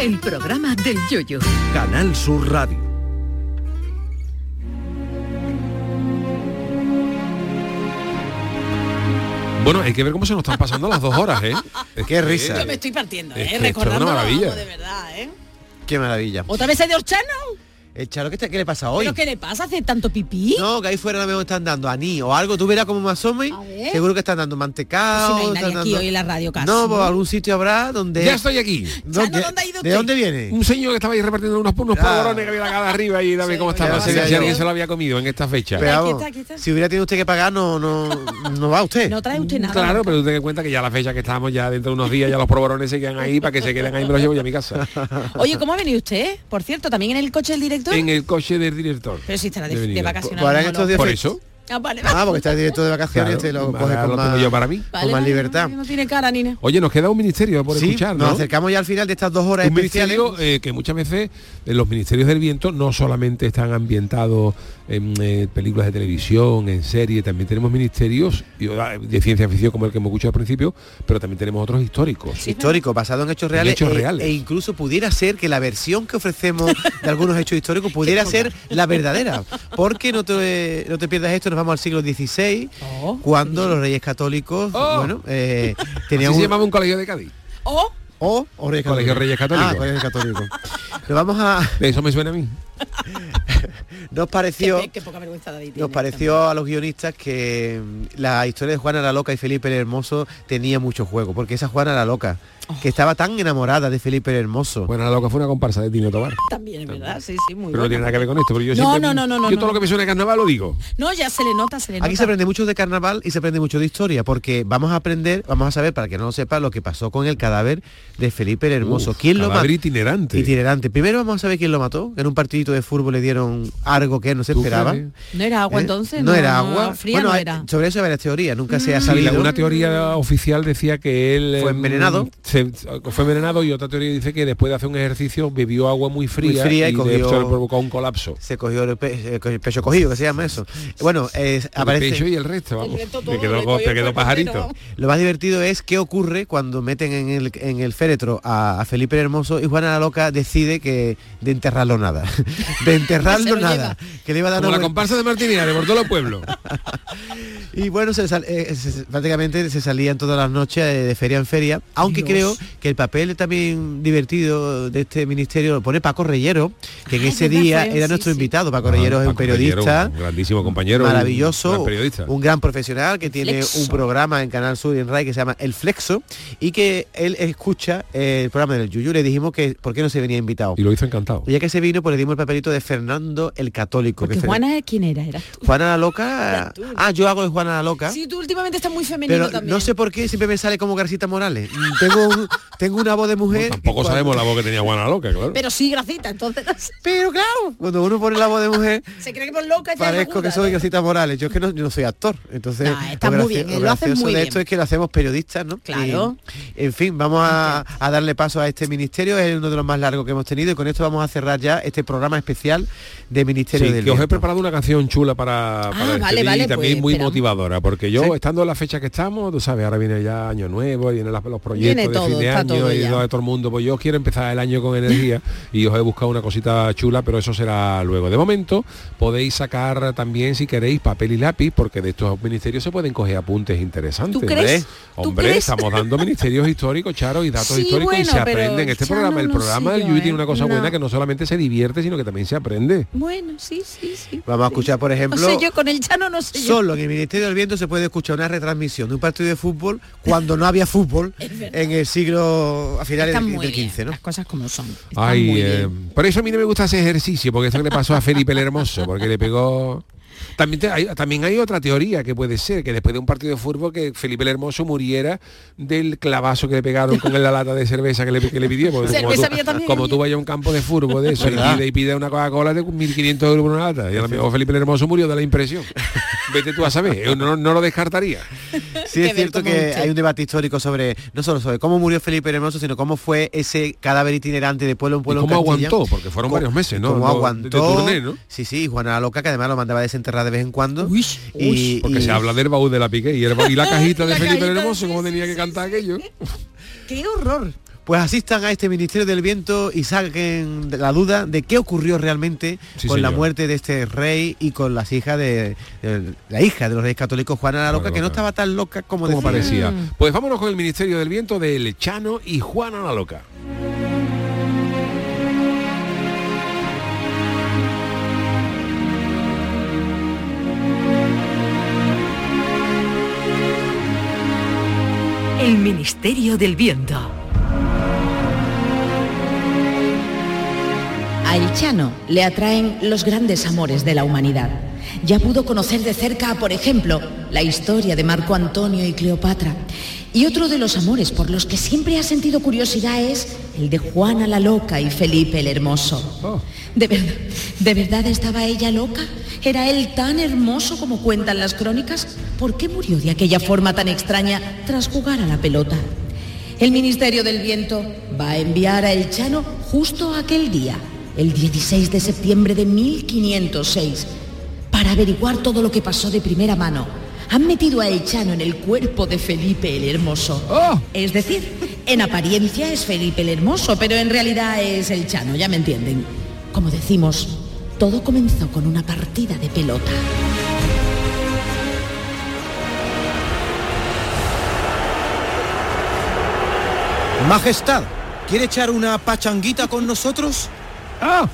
Speaker 6: El programa del Yoyo.
Speaker 7: Canal Sur Radio.
Speaker 9: Bueno, hay que ver cómo se nos están pasando las dos horas, ¿eh? Es
Speaker 10: Qué
Speaker 9: que-
Speaker 10: risa.
Speaker 11: Yo me estoy partiendo,
Speaker 9: Es
Speaker 11: ¿eh?
Speaker 9: esto es
Speaker 11: Recordando
Speaker 9: una maravilla.
Speaker 11: de verdad, ¿eh?
Speaker 10: Qué maravilla.
Speaker 11: ¿Otra vez de Orchano?
Speaker 10: El Charo, ¿qué, te- qué le pasa hoy?
Speaker 11: ¿Pero qué le pasa? ¿Hace tanto pipí?
Speaker 10: No, que ahí fuera me están dando aní o algo. Tú verás cómo me asome. Seguro que están dando mantecao.
Speaker 11: Si no hay nadie
Speaker 10: están
Speaker 11: aquí
Speaker 10: dando-
Speaker 11: hoy en la radio casi.
Speaker 10: No, pues algún sitio habrá donde...
Speaker 9: Ya estoy aquí.
Speaker 10: ¿Dónde, ¿De dónde viene?
Speaker 9: Un señor que estaba ahí repartiendo unos, unos
Speaker 10: Ah.
Speaker 9: polvorones que había acá arriba y dame cómo estaba. Si, alguien se lo había comido en esta fecha.
Speaker 10: Pero si hubiera tenido usted que pagar, no, no, no va usted.
Speaker 11: No trae usted nada.
Speaker 9: Claro, pero tú ten en cuenta que ya la fecha que estamos, ya dentro de unos días, ya los polvorones se quedan ahí para que se queden ahí, me los llevo yo a mi casa.
Speaker 11: Oye, ¿cómo ha venido usted? Por cierto, ¿también en el coche del director?
Speaker 9: En el coche del director.
Speaker 11: Pero si estará de, de vacaciones. No
Speaker 9: Por eso.
Speaker 11: Ah, vale,
Speaker 10: Ah, porque está directo de vacaciones,
Speaker 9: Claro,
Speaker 10: te lo
Speaker 9: ahora
Speaker 10: coge
Speaker 9: lo
Speaker 10: con
Speaker 9: tengo
Speaker 10: más,
Speaker 9: yo para mí.
Speaker 10: con
Speaker 11: Vale,
Speaker 10: más
Speaker 11: vale,
Speaker 10: libertad.
Speaker 11: No tiene cara, Nina.
Speaker 9: Oye, nos queda un ministerio por
Speaker 10: Sí,
Speaker 9: escuchar,
Speaker 10: nos
Speaker 9: ¿no?
Speaker 10: acercamos ya al final de estas dos horas
Speaker 9: un
Speaker 10: especiales.
Speaker 9: ministerio eh, que muchas veces eh, los ministerios del viento no solamente están ambientados en eh, películas de televisión, en serie, también tenemos ministerios y, ah, de ciencia ficción como el que hemos escuchado al principio, pero también tenemos otros históricos.
Speaker 10: históricos basados en hechos
Speaker 9: En
Speaker 10: reales,
Speaker 9: hechos
Speaker 10: e-
Speaker 9: reales.
Speaker 10: e incluso pudiera ser que la versión que ofrecemos de algunos hechos históricos pudiera ser la verdadera porque no te, no te pierdas esto nos vamos al siglo XVI cuando los reyes católicos bueno eh, tenían
Speaker 9: Así se
Speaker 10: un-
Speaker 9: llamaba un colegio de Cádiz.
Speaker 11: O
Speaker 10: o, o Reyes
Speaker 9: Colegio
Speaker 10: Católicos.
Speaker 9: Reyes Católicos.
Speaker 10: Ah, Colegio Católico. Nos vamos a.
Speaker 9: Eso me suena a mí.
Speaker 10: Nos pareció.
Speaker 11: Qué, qué poca vergüenza David tiene.
Speaker 10: Nos pareció a los guionistas que mm, la historia de Juana la Loca y Felipe el Hermoso tenía mucho juego, porque esa Juana la Loca, que estaba tan enamorada de Felipe el Hermoso.
Speaker 9: Juana la Loca fue una comparsa de Tino Tobar.
Speaker 11: También es verdad, sí, sí, muy
Speaker 9: Pero no
Speaker 11: bueno.
Speaker 9: tiene nada que ver con esto, pero yo
Speaker 11: No,
Speaker 9: siempre-
Speaker 11: no, no, no, no,
Speaker 9: Yo todo
Speaker 11: no.
Speaker 9: lo que me suena a carnaval lo digo.
Speaker 11: No, ya se le nota, se le nota.
Speaker 10: Aquí se aprende mucho de carnaval y se aprende mucho de historia, porque vamos a aprender, vamos a saber, para que no lo sepa, lo que pasó con el cadáver de Felipe el Hermoso.
Speaker 9: Uf,
Speaker 10: ¿Quién lo mató?
Speaker 9: itinerante.
Speaker 10: Itinerante. Primero vamos a saber quién lo mató, que en un partidito de fútbol le dieron algo que no se
Speaker 9: ¿Tú
Speaker 10: esperaba.
Speaker 11: No era agua
Speaker 10: ¿Eh?
Speaker 11: entonces.
Speaker 10: No, era agua.
Speaker 11: Fría
Speaker 10: bueno,
Speaker 11: no era.
Speaker 10: sobre eso hay varias teorías, nunca se ha
Speaker 9: Sí,
Speaker 10: sabido.
Speaker 9: la- una teoría oficial decía que él
Speaker 10: Fue
Speaker 9: em,
Speaker 10: envenenado.
Speaker 9: se- fue envenenado y otra teoría dice que después de hacer un ejercicio bebió agua muy fría,
Speaker 10: fría y
Speaker 9: y,
Speaker 10: cogió-
Speaker 9: de- eso le provocó un colapso.
Speaker 10: Se cogió el, pe- eh, el pecho cogido, que se llama eso. Bueno, eh, aparece...
Speaker 9: El pecho y el resto, vamos.
Speaker 11: resto
Speaker 9: Te
Speaker 11: todo,
Speaker 9: quedó,
Speaker 11: le cogió
Speaker 9: te
Speaker 11: el
Speaker 9: quedó
Speaker 11: cuerpo
Speaker 9: pajarito.
Speaker 11: entero,
Speaker 10: Lo más divertido es qué ocurre cuando meten en el, en el féretro a, a Felipe el Hermoso y Juana la Loca decide que de enterrarlo nada. De enterrarlo
Speaker 11: Se
Speaker 10: nada. Que le iba a dar
Speaker 9: Como la comparsa de Martiniana, por todos los pueblos.
Speaker 10: Y bueno, se eh, se- prácticamente se salían todas las noches eh, de feria en feria, aunque
Speaker 11: Dios.
Speaker 10: creo que el papel también divertido de este ministerio lo pone Paco Reyero, que en
Speaker 11: Ah,
Speaker 10: ese día era
Speaker 11: sí,
Speaker 10: nuestro
Speaker 11: sí.
Speaker 10: invitado. Paco Reyero es un periodista
Speaker 9: un grandísimo compañero, un
Speaker 10: maravilloso,
Speaker 9: gran periodista.
Speaker 10: un gran profesional que tiene
Speaker 11: Flexo.
Speaker 10: un programa en Canal Sur y en RAI que se llama El Flexo y que él escucha eh, el programa del Yuyu. Le dijimos que por qué no se venía invitado.
Speaker 9: Y lo hizo encantado.
Speaker 10: Y ya que se vino, pues le dimos el papelito de Fernando el Católico.
Speaker 11: Porque
Speaker 10: que
Speaker 11: Juana, ¿quién era? Eras tú.
Speaker 10: Juana la Loca.
Speaker 11: Tú.
Speaker 10: Ah, yo hago de Juana la Loca.
Speaker 11: Sí, tú últimamente estás muy femenino
Speaker 10: Pero
Speaker 11: también.
Speaker 10: no sé por qué siempre me sale como Garcita Morales. Mm, Tengo, un- tengo una voz de mujer.
Speaker 9: Tampoco
Speaker 10: cuando-
Speaker 9: sabemos la voz que tenía Juana Loca, claro.
Speaker 11: Pero sí, gracita, entonces no sé.
Speaker 10: Pero claro, cuando uno pone la voz de mujer,
Speaker 11: se cree que por loca
Speaker 10: parezco
Speaker 11: aguda,
Speaker 10: que soy
Speaker 11: ¿no?
Speaker 10: Garcita Morales. Yo es que no, yo no soy actor. Entonces,
Speaker 11: Nah, está
Speaker 10: lo
Speaker 11: muy bien,
Speaker 10: lo
Speaker 11: lo haces
Speaker 10: gracioso
Speaker 11: muy
Speaker 10: de
Speaker 11: bien.
Speaker 10: esto es que lo hacemos periodistas, ¿no?
Speaker 11: Claro.
Speaker 10: Y, en fin, vamos a, a darle paso a este ministerio. Es uno de los más largos que hemos tenido y con esto vamos a cerrar ya este programa especial de Ministerio
Speaker 9: Sí,
Speaker 10: del
Speaker 9: que os he preparado una canción chula para, para
Speaker 11: Ah, vale,
Speaker 9: despedir
Speaker 11: vale,
Speaker 9: y también
Speaker 11: pues,
Speaker 9: muy
Speaker 11: esperamos.
Speaker 9: motivadora, porque yo,
Speaker 10: Sí.
Speaker 9: estando en la fecha que estamos, tú sabes, ahora viene ya año nuevo, vienen las- los proyectos
Speaker 11: Viene
Speaker 9: de
Speaker 11: todo,
Speaker 9: fin de año
Speaker 11: todo
Speaker 9: y todo, de todo el mundo, pues yo quiero empezar el año con energía y os he buscado una cosita chula, pero eso será luego. De momento, podéis sacar también, si queréis, papel y lápiz, porque de estos ministerios se pueden coger apuntes interesantes.
Speaker 11: ¿Tú crees? ¿Tú
Speaker 9: Hombre,
Speaker 11: crees?
Speaker 9: estamos dando ministerios históricos, Charo, y datos
Speaker 11: Sí,
Speaker 9: históricos y se
Speaker 11: pero,
Speaker 9: aprende en este programa. El
Speaker 11: no
Speaker 9: programa del Yui
Speaker 11: ¿eh?
Speaker 9: tiene una cosa
Speaker 11: No.
Speaker 9: buena que no solamente se divierte, sino que también se aprende.
Speaker 11: Bueno, sí, sí, sí.
Speaker 10: Vamos a escuchar, por
Speaker 11: No
Speaker 10: ejemplo,
Speaker 11: sé yo, con el Chano no sé yo.
Speaker 10: Solo en el Ministerio del Viento se puede escuchar una retransmisión de un partido de fútbol cuando no había fútbol en el siglo a finales del,
Speaker 11: muy
Speaker 10: del
Speaker 11: bien,
Speaker 10: 15, ¿no?
Speaker 11: Las cosas como son.
Speaker 9: Ay, eh, por eso a mí no me gusta ese ejercicio, porque que le pasó a Felipe el Hermoso, porque le pegó... También, te- hay, también hay otra teoría que puede ser, que después de un partido de fútbol que Felipe el Hermoso muriera del clavazo que le pegaron con la lata de cerveza que le, que le pidió. porque como tú, como vayas a un campo de fútbol de eso y
Speaker 10: ¿Verdad?
Speaker 9: pide, y pide una Coca-Cola de 1.500 euros por una lata. Y a lo mejor Felipe el Hermoso murió de la impresión. Vete tú a saber, yo no, no lo descartaría.
Speaker 10: Sí, es cierto que hay un debate histórico sobre, no solo sobre cómo murió Felipe el Hermoso, sino cómo fue ese cadáver itinerante de pueblo en
Speaker 9: ¿Y
Speaker 10: pueblo. en
Speaker 9: cómo aguantó? Porque fueron varios meses, ¿no?
Speaker 10: Cómo
Speaker 9: de-
Speaker 10: aguantó.
Speaker 9: de turné, ¿no?
Speaker 10: Sí, sí, Juana la Loca, que además lo mandaba a de vez en cuando.
Speaker 11: Uy,
Speaker 10: y,
Speaker 9: Porque
Speaker 10: y-
Speaker 9: se habla del baúl de la pique y, el ba- y la cajita de
Speaker 11: La
Speaker 9: Felipe
Speaker 11: cajita,
Speaker 9: Hermoso, como tenía que cantar aquello.
Speaker 11: ¡Qué horror!
Speaker 10: Pues asistan a este Ministerio del Viento y saquen la duda de qué ocurrió realmente
Speaker 9: Sí,
Speaker 10: con la muerte de este rey y con las hijas de, de- la hija de los reyes católicos, Juana la Loca, que no estaba tan loca como,
Speaker 9: como parecía.
Speaker 11: Mm.
Speaker 9: Pues vámonos con el Ministerio del Viento de Lechano y Juana la Loca.
Speaker 6: El Ministerio del Viento.
Speaker 19: A El Chano le atraen los grandes amores de la humanidad. Ya pudo conocer de cerca, por ejemplo, la historia de Marco Antonio y Cleopatra.
Speaker 11: Y otro de los amores por los que siempre ha sentido curiosidad es el de Juana la Loca y Felipe el Hermoso. ¿De, verdad, ¿De verdad estaba ella loca? ¿Era él tan hermoso como cuentan las crónicas? ¿Por qué murió de aquella forma tan extraña tras jugar a la pelota? El Ministerio del Viento va a enviar a El Chano justo aquel día, el 16 de septiembre de 1506, para averiguar todo lo que pasó de primera mano. Han metido a El Chano en el cuerpo de Felipe el Hermoso. Es decir, en apariencia es Felipe el Hermoso, pero en realidad es El Chano, ya me entienden. Como decimos, todo comenzó con una partida de pelota.
Speaker 10: Majestad, ¿quiere echar una pachanguita con nosotros?
Speaker 9: Ah,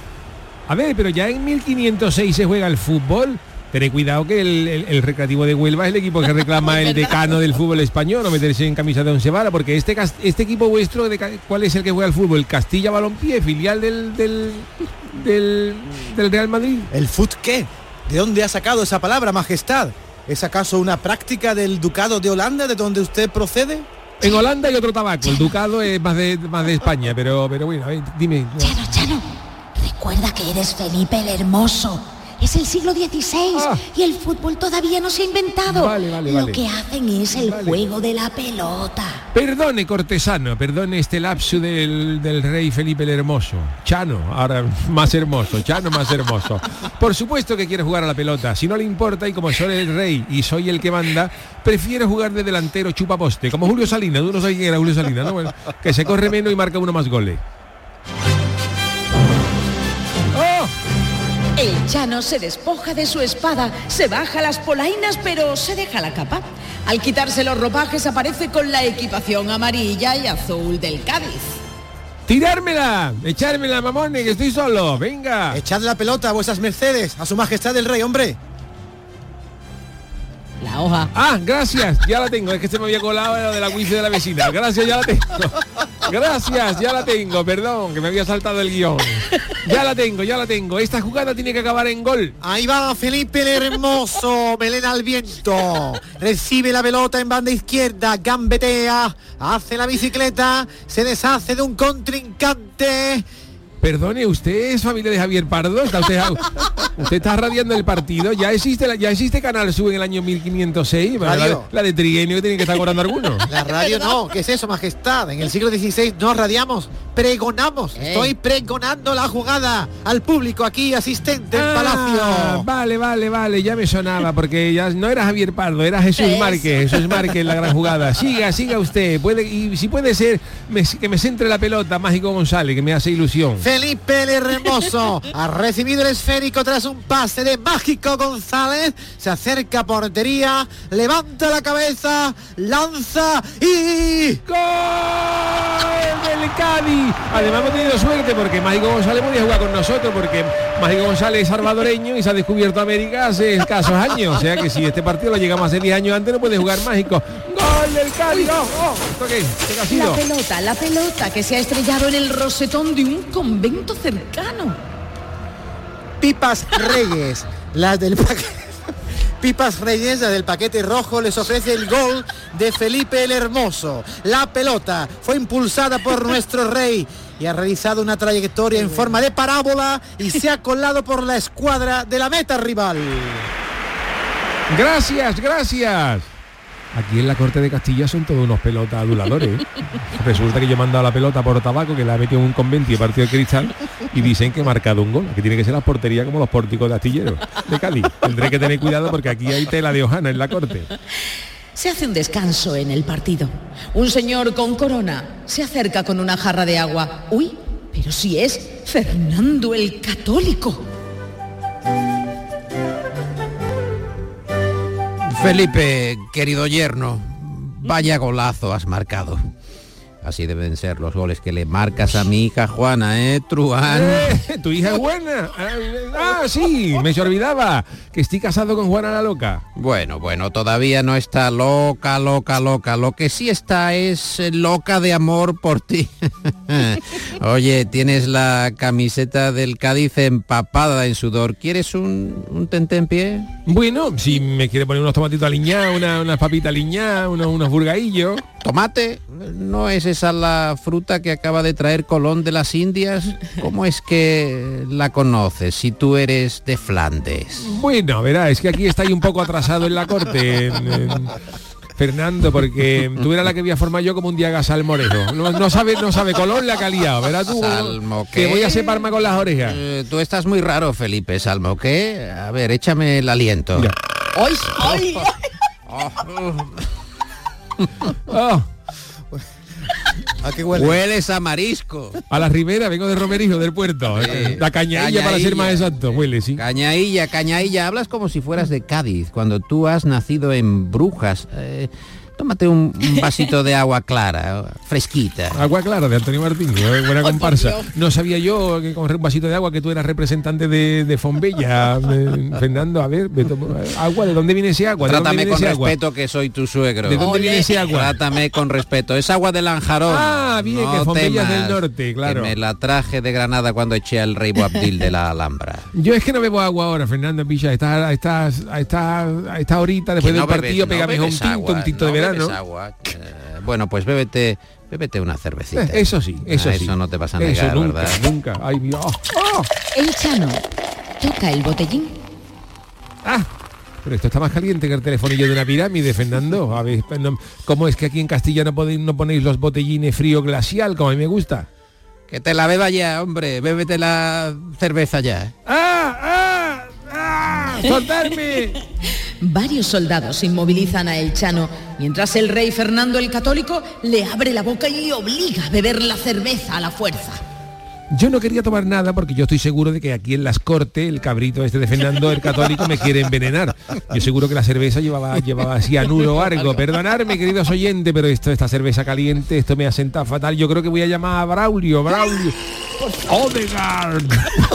Speaker 9: a ver, pero ya en 1506 se juega el fútbol. Tened cuidado que el, el- el Recreativo de Huelva es el equipo que reclama el decano del fútbol español, no meterse en camisa de once varas, porque este, este equipo vuestro, de ¿cuál es el que juega al fútbol? ¿El Castilla Balompié, filial del, del, del, del Real Madrid?
Speaker 10: ¿El fut qué? ¿De dónde ha sacado esa palabra, Majestad? ¿Es acaso una práctica del Ducado de Holanda de donde usted procede?
Speaker 9: En Holanda hay otro tabaco, el Ducado es más de, más de España, pero, pero bueno, a ver, dime.
Speaker 20: Chano, Chano, recuerda que eres Felipe el Hermoso. Es el siglo XVI y el fútbol todavía no se ha inventado.
Speaker 9: Ah. Vale, vale,
Speaker 20: Lo
Speaker 9: vale.
Speaker 20: que hacen es el juego de la pelota.
Speaker 9: Perdone, cortesano, perdone este lapso del, del rey Felipe el Hermoso. Chano, ahora más hermoso, Chano más hermoso. Por supuesto que quiere jugar a la pelota. Si no le importa y como soy el rey y soy el que manda, prefiero jugar de delantero chupaposte, como Julio Salinas. Tú no sabes quién era Julio Salinas, ¿no? Bueno, que se corre menos y marca uno más goles.
Speaker 21: Chano se despoja de su espada, se baja las polainas, pero se deja la capa. Al quitarse los ropajes aparece con la equipación amarilla y azul del Cádiz.
Speaker 9: ¡Tirármela! ¡Echármela, mamones, que estoy solo! ¡Venga!
Speaker 10: Echad la pelota a vuestras mercedes, a su majestad el rey, hombre.
Speaker 21: La hoja.
Speaker 9: Ah, gracias, ya la tengo. Es que se me había colado lo de la wifi de la vecina. Gracias, ya la tengo. Gracias, ya la tengo. Perdón, que me había saltado el guion. Ya la tengo, ya la tengo. Esta jugada tiene que acabar en gol.
Speaker 10: Ahí va Felipe el Hermoso, melena al viento. Recibe la pelota en banda izquierda, gambetea, hace la bicicleta, se deshace de un contrincante.
Speaker 9: Perdone, ¿usted es familia de Javier Pardo? ¿Está usted, usted está radiando el partido. Ya existe, ya existe Canal Sur en el año 1506. Bueno, La, de-
Speaker 10: Radio.
Speaker 9: la de tiene que estar cobrando alguno.
Speaker 10: La radio no, ¿qué es eso, majestad? En el siglo XVI no radiamos, pregonamos. Estoy pregonando la jugada al público aquí asistente en
Speaker 9: Ah,
Speaker 10: Palacio.
Speaker 9: Vale, vale, vale, ya me sonaba, porque ya no era Javier Pardo, era Jesús
Speaker 10: Eso.
Speaker 9: Márquez, Jesús Márquez la gran jugada. Siga, siga usted, puede, y si puede ser me- que me centre la pelota, Mágico González, que me hace ilusión.
Speaker 10: Felipe el Hermoso ha recibido el esférico tras un pase de Mágico González. Se acerca a portería, levanta la cabeza, lanza y...
Speaker 9: ¡Gol del Cádiz! Además hemos tenido suerte porque Mágico González podía jugar con nosotros porque Mágico González es salvadoreño y se ha descubierto América hace escasos años. O sea que si este partido lo llegamos hace 10 años antes no puede jugar Mágico. ¡Gol del Cádiz! ¡Oh, oh! ¿Esto qué? ¿Qué ha
Speaker 21: La pelota, la pelota que se ha estrellado en el rosetón de un convento cercano.
Speaker 10: Pipas Reyes, las del paquete. Pipas Reyes, las del paquete rojo, les ofrece el gol de Felipe el Hermoso. La pelota fue impulsada por nuestro rey y ha realizado una trayectoria en forma de parábola y se ha colado por la escuadra de la meta rival.
Speaker 9: Gracias, gracias. Aquí en la corte de Castilla son todos unos pelotas aduladores. ¿eh? Resulta que yo he mandado la pelota por tabaco, que la he metido en un convento y he partido el cristal, y dicen que he marcado un gol. Que tiene que ser la portería como los pórticos de astilleros de Cádiz. Tendré que tener cuidado porque aquí hay tela de hojana en la corte.
Speaker 21: Se hace un descanso en el partido. Un señor con corona se acerca con una jarra de agua. Uy, pero si es Fernando el Católico.
Speaker 22: Felipe, querido yerno, vaya golazo has marcado. Así deben ser los goles que le marcas a mi hija Juana, ¿eh, Truán?
Speaker 9: Eh, tu hija es buena. Ah, ah, sí, me se olvidaba que estoy casado con Juana la loca.
Speaker 22: Bueno, bueno, todavía no está loca, loca, loca. Lo que sí está es eh, loca de amor por ti. Oye, tienes la camiseta del Cádiz empapada en sudor. ¿Quieres un, un tentempié?
Speaker 9: Bueno, si me quiere poner unos tomatitos aliñados, una, unas papitas aliñadas, unos, unos burgaillos.
Speaker 22: ¿Tomate? ¿No es esa la fruta que acaba de traer Colón de las Indias? ¿Cómo es que la conoces si tú eres de Flandes?
Speaker 9: Bueno, verá, es que aquí estáis un poco atrasado en la corte. en- en- Fernando, porque tú eras la que voy a formar yo como un día salmorejo. No, no sabe, no sabe Colón la que ha liado, ¿verdad tú?
Speaker 22: Salmo,
Speaker 9: que voy a hacer palma con las orejas.
Speaker 22: Eh, tú estás muy raro, Felipe Salmo, ¿qué? A ver, échame el aliento.
Speaker 11: ¡Ay! ¡Ay!
Speaker 9: Oh,
Speaker 10: ¿A qué huele?
Speaker 22: Hueles a marisco.
Speaker 9: a la ribera, vengo de Romerijo, del puerto. la cañailla, para ser más exacto, huele, sí.
Speaker 22: Cañailla, cañailla, hablas como si fueras de Cádiz, cuando tú has nacido en Brujas. Eh, tómate un, un vasito de agua clara, fresquita.
Speaker 9: Agua clara de Antonio Martín, eh, buena comparsa. No sabía yo que con un vasito de agua que tú eras representante de, de Fombella. Fernando, a ver, me tomo- agua, ¿de dónde viene ese agua? ¿De dónde
Speaker 22: Trátame
Speaker 9: viene
Speaker 22: con
Speaker 9: ese agua?
Speaker 22: respeto que soy tu suegro.
Speaker 9: ¿De dónde viene ese agua?
Speaker 22: Trátame con respeto. Es agua de Lanjarón.
Speaker 9: Ah, bien, que Fombella es del norte, claro.
Speaker 22: Que me la traje de Granada cuando eché al rey Boabdil de la Alhambra.
Speaker 9: Yo es que no bebo agua ahora, Fernando Pilla. Estás, estás, estás, a esta horita después del
Speaker 22: no bebes-
Speaker 9: partido,
Speaker 22: no
Speaker 9: pégame un tinto, un tinto
Speaker 22: no
Speaker 9: de
Speaker 22: bebes
Speaker 9: verano.
Speaker 22: agua. Eh, bueno, pues bébete, bébete una cervecita.
Speaker 9: Eh, eso sí, eso
Speaker 22: Ah,
Speaker 9: sí.
Speaker 22: Eso no te vas a
Speaker 9: Eso
Speaker 22: negar,
Speaker 9: nunca,
Speaker 22: ¿verdad?
Speaker 9: nunca. Ay, Dios. ¡Oh!
Speaker 11: El Chano toca el botellín.
Speaker 9: Ah, pero esto está más caliente que el telefonillo de una pirámide, Fernando. A ver, ¿cómo es que aquí en Castilla no, podéis, no ponéis los botellines frío glacial, como a mí me gusta?
Speaker 22: Que te la beba ya, hombre. Bébete la cerveza ya.
Speaker 9: ¡Ah! ¡Ah! ¡Ah! ¡Soltarme!
Speaker 11: Varios soldados inmovilizan a El Chano, mientras el rey Fernando el Católico le abre la boca y le obliga a beber la cerveza a la fuerza.
Speaker 9: Yo no quería tomar nada porque yo estoy seguro de que aquí en las cortes el cabrito este de Fernando el católico me quiere envenenar. Yo seguro que la cerveza llevaba llevaba cianuro o algo. Perdonadme, queridos oyentes, pero esto esta cerveza caliente, esto me ha sentado fatal. Yo creo que voy a llamar a Braulio, Braulio. Odegaard.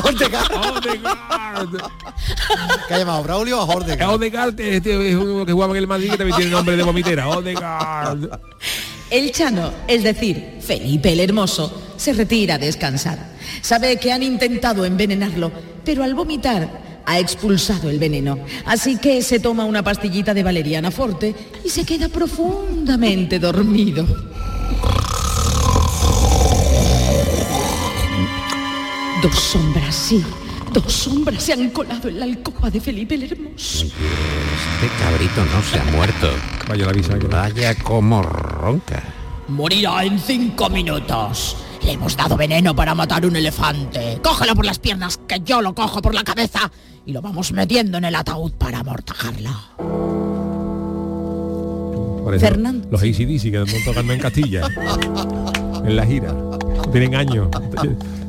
Speaker 9: Odegaard.
Speaker 10: ¿Qué ha llamado Braulio a Jorge?
Speaker 9: Odegaard este es uno que jugaba en el Madrid que también tiene nombre de vomitera. Odegaard.
Speaker 11: El Chano, es decir, Felipe el Hermoso, se retira a descansar. Sabe que han intentado envenenarlo, pero al vomitar ha expulsado el veneno. Así que se toma una pastillita de valeriana forte y se queda profundamente dormido. Dos sombras, sí. Dos sombras se han colado en la alcoba de Felipe el Hermoso.
Speaker 22: Este cabrito no se ha muerto.
Speaker 9: Vaya la visa.
Speaker 22: Vaya como ronca.
Speaker 13: Morirá en cinco minutos. Le hemos dado veneno para matar un elefante. Cógelo por las piernas, que yo lo cojo por la cabeza y lo vamos metiendo en el ataúd para
Speaker 9: eso,
Speaker 11: Fernando.
Speaker 9: Los ACDC que tocando en Castilla. en la gira. Tienen años.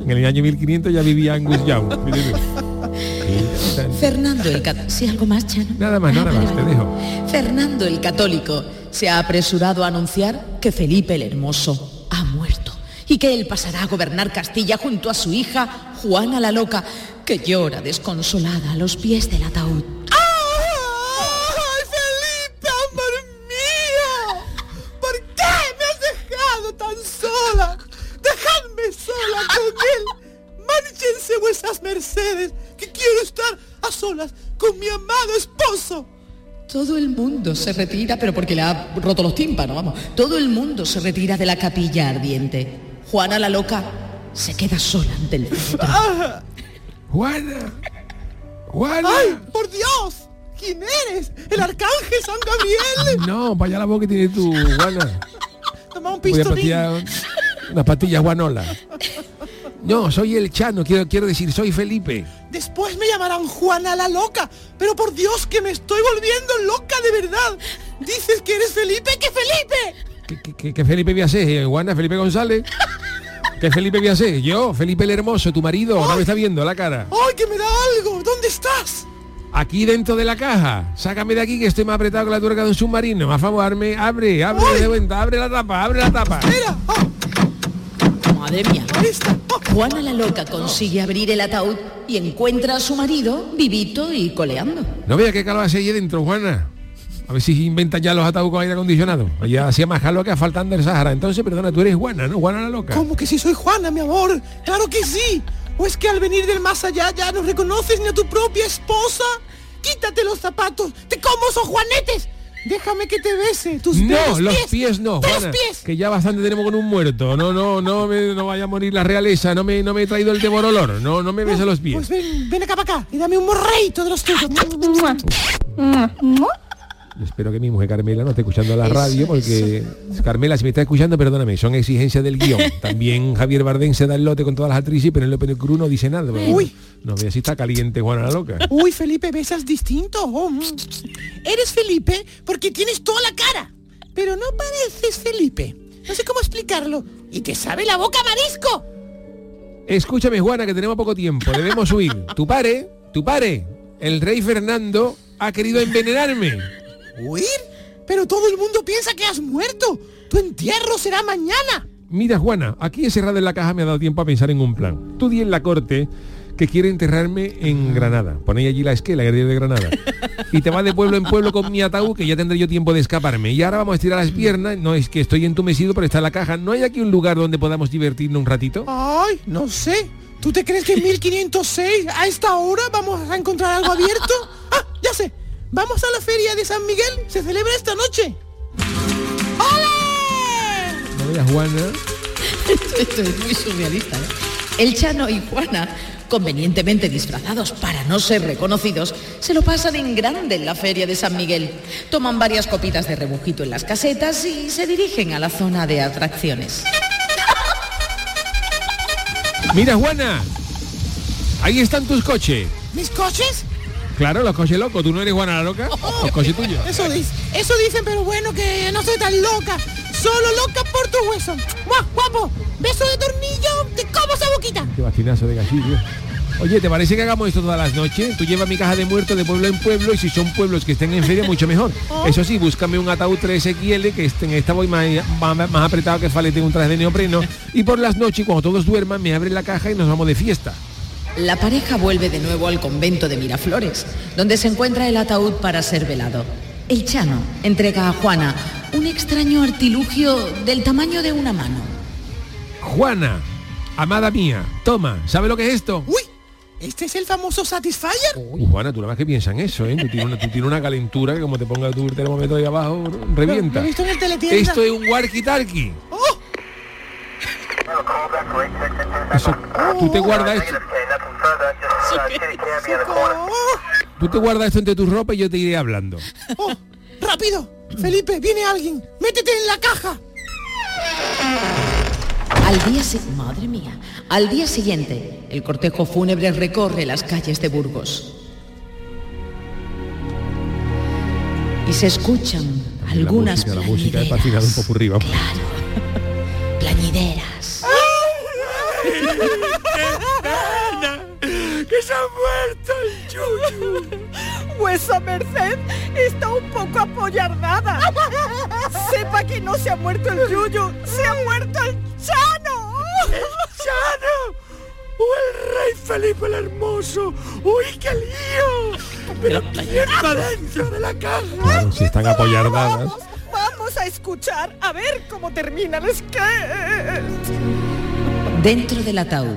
Speaker 9: En el año 1500 ya vivía Angus Young.
Speaker 11: Fernando el Católico. ¿Sí algo más, Chano?
Speaker 9: Nada más, nada más, te dejo.
Speaker 11: Fernando el Católico se ha apresurado a anunciar que Felipe el Hermoso ha muerto y que él pasará a gobernar Castilla junto a su hija Juana la Loca, que llora desconsolada a los pies del ataúd. Todo el mundo se retira, pero porque le ha roto los tímpanos, vamos. Todo el mundo se retira de la capilla ardiente. Juana la Loca se queda sola ante el féretro.
Speaker 9: Juana. Juana.
Speaker 14: ¡Ay, por Dios! ¿Quién eres? ¿El arcángel San Gabriel?
Speaker 9: No, para allá la boca que tiene tu Juana.
Speaker 14: Toma un
Speaker 9: Voy a
Speaker 14: pistolín.
Speaker 9: patear unas pastillas guanola. No, soy el Chano, quiero, quiero decir, soy Felipe.
Speaker 14: Después me llamarán Juana la loca. Pero por Dios que me estoy volviendo loca de verdad. Dices que eres Felipe, que Felipe.
Speaker 9: ¿Qué, qué- qué Felipe voy a ser? eh, Juana, Felipe González. ¿Qué Felipe voy a ser? Yo, Felipe el Hermoso, tu marido, no me está viendo la cara.
Speaker 14: ¡Ay, que me da algo! ¿Dónde estás?
Speaker 9: Aquí dentro de la caja. Sácame de aquí que estoy más apretado que la tuerca de un submarino. Más favor, abre, abre, abre de cuenta, abre la tapa, abre la tapa.
Speaker 14: Mira, ah,
Speaker 11: Madre mía. Juana la loca consigue abrir el ataúd y encuentra a su marido vivito y coleando.
Speaker 9: No vea qué calor hace ahí dentro, Juana. A ver si inventan ya los ataúdes con aire acondicionado. Ya hacía más calor que faltando el Sahara. Entonces, perdona, tú eres Juana, ¿no? Juana la loca.
Speaker 14: ¿Cómo que sí soy Juana, mi amor? ¡Claro que sí! ¿O es que al venir del más allá ya no reconoces ni a tu propia esposa? Quítate los zapatos. ¡Te como esos juanetes! Déjame que te bese. Tus
Speaker 9: No,
Speaker 14: bellos
Speaker 9: los pies, no,
Speaker 14: ¡Tus
Speaker 9: Juana,
Speaker 14: pies!
Speaker 9: que ya bastante tenemos con un muerto. No, no, no, me, no vaya a morir la realeza. No me, no me he traído el devorolor. No, no me besa los pies.
Speaker 14: Pues ven, ven acá para acá y dame un morreito de los tuyos.
Speaker 9: Espero que mi mujer Carmela no esté escuchando la radio porque Carmela si me está escuchando perdóname son exigencias del guion también Javier Bardem se da el lote con todas las actrices pero el Cruz no dice nada
Speaker 14: Uy.
Speaker 9: no vea si está caliente Juana la loca
Speaker 14: Uy, Felipe, besas distinto. Oh, mm. Eres Felipe porque tienes toda la cara, pero no pareces Felipe. No sé cómo explicarlo. Y te sabe la boca marisco.
Speaker 9: escúchame Juana que tenemos poco tiempo debemos huir tu pare tu pare el rey Fernando ha querido envenenarme
Speaker 14: ¿Huir? Pero todo el mundo piensa que has muerto. Tu entierro será mañana.
Speaker 9: Mira, Juana, aquí encerrada en la caja me ha dado tiempo a pensar en un plan. Tú di en la corte que quiere enterrarme en Granada. Ponéis allí la esquela, el de Granada. Y te vas de pueblo en pueblo con mi ataúd, que ya tendré yo tiempo de escaparme. Y ahora vamos a estirar las piernas. No es que estoy entumecido, pero está en la caja. ¿No hay aquí un lugar donde podamos divertirnos un ratito?
Speaker 14: Ay, no sé. ¿Tú te crees que en 1506 a esta hora vamos a encontrar algo abierto? Ah, ya sé. Vamos a la feria de San Miguel. Se celebra esta noche. ¡Ole!
Speaker 9: No veas, Juana.
Speaker 11: Esto es muy surrealista. ¿eh? El Chano y Juana, convenientemente disfrazados para no ser reconocidos, se lo pasan en grande en la feria de San Miguel. Toman varias copitas de rebujito en las casetas y se dirigen a la zona de atracciones.
Speaker 9: Mira, Juana. Ahí están tus coches.
Speaker 14: ¿Mis coches?
Speaker 9: Claro, los coches locos. ¿Tú no eres Juana la loca? Los coches tuyos.
Speaker 14: Eso, dice, eso dicen, pero bueno, que no soy tan loca. Solo loca por tu hueso. ¡Guau, guapo! Beso de tornillo, te como esa boquita.
Speaker 9: Qué bastinazo de gachillo. Oye, ¿te parece que hagamos esto todas las noches? Tú llevas mi caja de muertos de pueblo en pueblo y si son pueblos que estén en feria, mucho mejor. Eso sí, búscame un ataúd 3XL que esté en esta voy más, más, más apretado que falete un traje de neopreno. Y por las noches, cuando todos duerman, me abren la caja y nos vamos de fiesta.
Speaker 11: La pareja vuelve de nuevo al convento de Miraflores, donde se encuentra el ataúd para ser velado. El Chano entrega a Juana un extraño artilugio del tamaño de una mano.
Speaker 9: Juana, amada mía, toma, ¿sabe lo que es esto?
Speaker 14: Uy, ¿este es el famoso Satisfyer?
Speaker 9: Uy, Juana, tú nada más que piensas en eso, ¿eh? Tú tienes una, tú tienes una calentura que como te ponga tu termómetro ahí abajo, revienta.
Speaker 14: Lo he visto en el teletienda.
Speaker 9: Esto es un walkie-talkie.
Speaker 14: ¡Oh!
Speaker 9: Eso, tú te guardas esto. Tú te guardas esto entre tus ropas y yo te iré hablando.
Speaker 14: ¡Oh! ¡Rápido! Felipe, viene alguien. ¡Métete en la caja!
Speaker 11: Al día si- madre mía, al día siguiente, el cortejo fúnebre recorre las calles de Burgos. Y se escuchan algunas
Speaker 9: la música, la música es para final un poco arriba.
Speaker 11: plañideras.
Speaker 14: ¡Que se ha muerto el Yuyu! Vuesa merced está un poco apoyardada. Sepa que no se ha muerto el Yuyu, se ha muerto el Chano. ¡El Chano! ¡O el rey Felipe el Hermoso! ¡Uy, qué lío! ¿Pero quién va dentro de la caja?
Speaker 9: Claro, si están apoyardadas.
Speaker 14: Vamos a escuchar a ver cómo termina el sketch.
Speaker 11: Dentro del ataúd,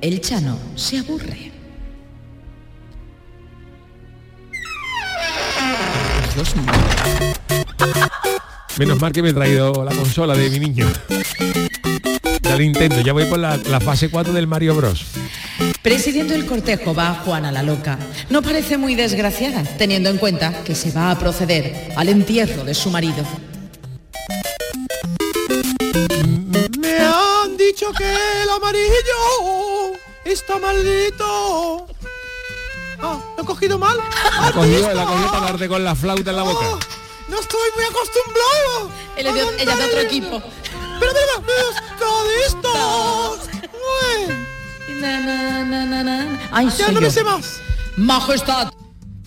Speaker 11: el Chano se aburre.
Speaker 9: Menos mal que me he traído la consola de mi niño. Ya lo intento, ya voy por la, la fase 4 del Mario Bros.
Speaker 11: Presidiendo el cortejo va Juana la loca. No parece muy desgraciada, teniendo en cuenta que se va a proceder al entierro de su marido.
Speaker 14: Dicho que el amarillo está maldito. Ah, ¿lo he cogido mal?
Speaker 9: La cogió, la cogió para darte con la flauta en la boca.
Speaker 14: No estoy muy acostumbrado.
Speaker 11: Él es de- ella es de otro equipo.
Speaker 14: Pero
Speaker 11: na, na. Ay,
Speaker 14: Ya no me sé más.
Speaker 11: Majestad,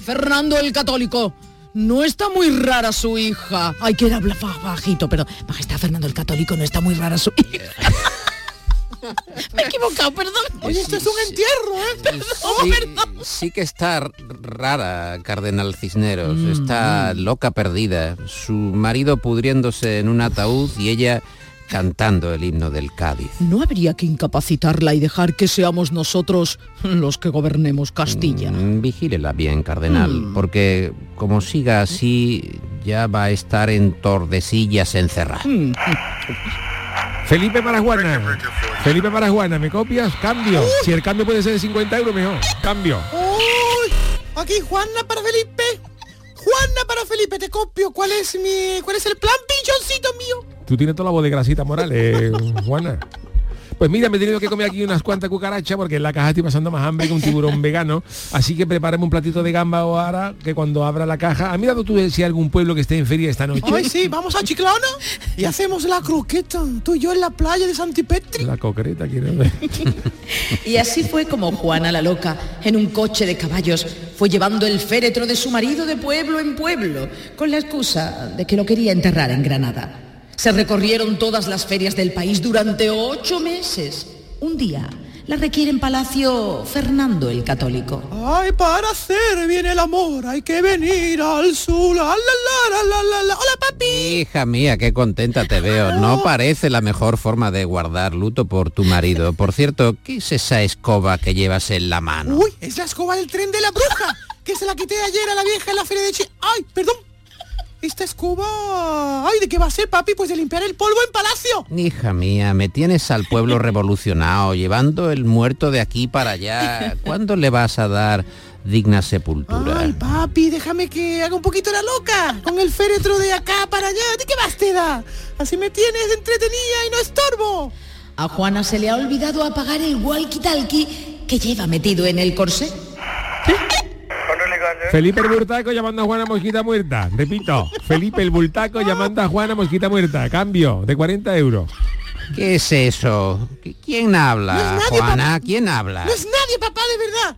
Speaker 11: Fernando el Católico. No está muy rara su hija. Ay, que habla fa- bajito, pero Majestad Fernando el Católico no está muy rara su hija. Me he equivocado, perdón.
Speaker 14: Oye, esto es un entierro, ¿eh? Perdón,
Speaker 22: Sí, sí que está rara, Cardenal Cisneros.
Speaker 11: Mm.
Speaker 22: Está loca perdida. Su marido pudriéndose en un ataúd y ella cantando el himno del Cádiz.
Speaker 11: ¿No habría que incapacitarla y dejar que seamos nosotros los que gobernemos Castilla?
Speaker 22: Mm, Vigílela bien, Cardenal,
Speaker 11: Mm.
Speaker 22: porque como siga así, ya va a estar en Tordesillas encerrada.
Speaker 11: Mm.
Speaker 9: Felipe para Juana. Felipe para Juana, ¿me copias? Cambio. Si el cambio puede ser de 50 euros, mejor. Cambio.
Speaker 14: Uy, aquí Juana para Felipe. Juana para Felipe, te copio. ¿Cuál es mi, cuál es el plan pichoncito mío?
Speaker 9: Tú tienes toda la voz de grasita Morales, Juana. Pues mira, me he tenido que comer aquí unas cuantas cucarachas porque en la caja estoy pasando más hambre que un tiburón vegano. Así que prepárame un platito de gamba o ahora que cuando abra la caja. ¿Ha mirado tú si hay algún pueblo que esté en feria esta noche?
Speaker 14: Ay, sí, vamos a Chiclana y hacemos la croqueta. Tú y yo en la playa de Santipetri.
Speaker 9: La concreta, quiero ver.
Speaker 11: Y así fue como Juana la loca, en un coche de caballos, fue llevando el féretro de su marido de pueblo en pueblo, con la excusa de que lo quería enterrar en Granada. Se recorrieron todas las ferias del país durante ocho meses. Un día la requiere en Palacio Fernando el Católico.
Speaker 14: Ay, para hacer bien el amor hay que venir al sur. La, la, la, la, la, la. Hola, papi.
Speaker 22: Hija mía, qué contenta te veo. No parece la mejor forma de guardar luto por tu marido. Por cierto, ¿qué es esa escoba que llevas en la mano?
Speaker 14: Uy, es la escoba del tren de la bruja, que se la quité ayer a la vieja en la feria de Chi. Ay, perdón. Esta escoba... Ay, ¿de qué va a ser, papi? Pues de limpiar el polvo en palacio.
Speaker 22: Hija mía, me tienes al pueblo revolucionado, llevando el muerto de aquí para allá. ¿Cuándo le vas a dar digna sepultura?
Speaker 14: Ay, papi, déjame que haga un poquito la loca. Con el féretro de acá para allá. ¿De qué más te da? Así me tienes entretenida y no estorbo.
Speaker 11: A Juana se le ha olvidado apagar el walkie-talkie que lleva metido en el corsé.
Speaker 9: Felipe el Burtaco llamando a Juana Mosquita Muerta. Repito, Felipe el Bultaco llamando a Juana Mosquita Muerta. Cambio de 40 euros.
Speaker 22: ¿Qué es eso? ¿Qui- ¿Quién habla,
Speaker 14: No es nadie,
Speaker 22: Juana? ¿Quién habla?
Speaker 14: No es nadie, papá, de verdad.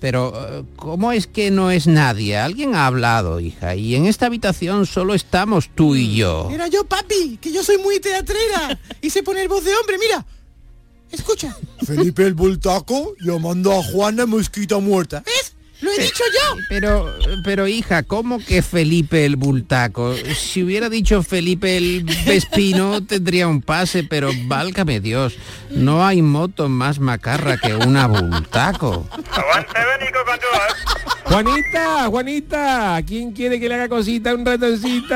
Speaker 22: Pero, eh, ¿cómo es que no es nadie? Alguien ha hablado, hija, y en esta habitación solo estamos tú y yo.
Speaker 14: Era yo, papi, que yo soy muy teatrera. Y sé poner voz de hombre, mira. Escucha.
Speaker 23: Felipe el Bultaco llamando a Juana Mosquita Muerta.
Speaker 14: Lo he dicho yo.
Speaker 22: Pero, pero hija, ¿cómo que Felipe el Bultaco? Si hubiera dicho Felipe el Vespino, tendría un pase, pero válgame Dios, no hay moto más macarra que una Bultaco.
Speaker 9: Juanita, Juanita, ¿quién quiere que le haga cosita un ratoncito?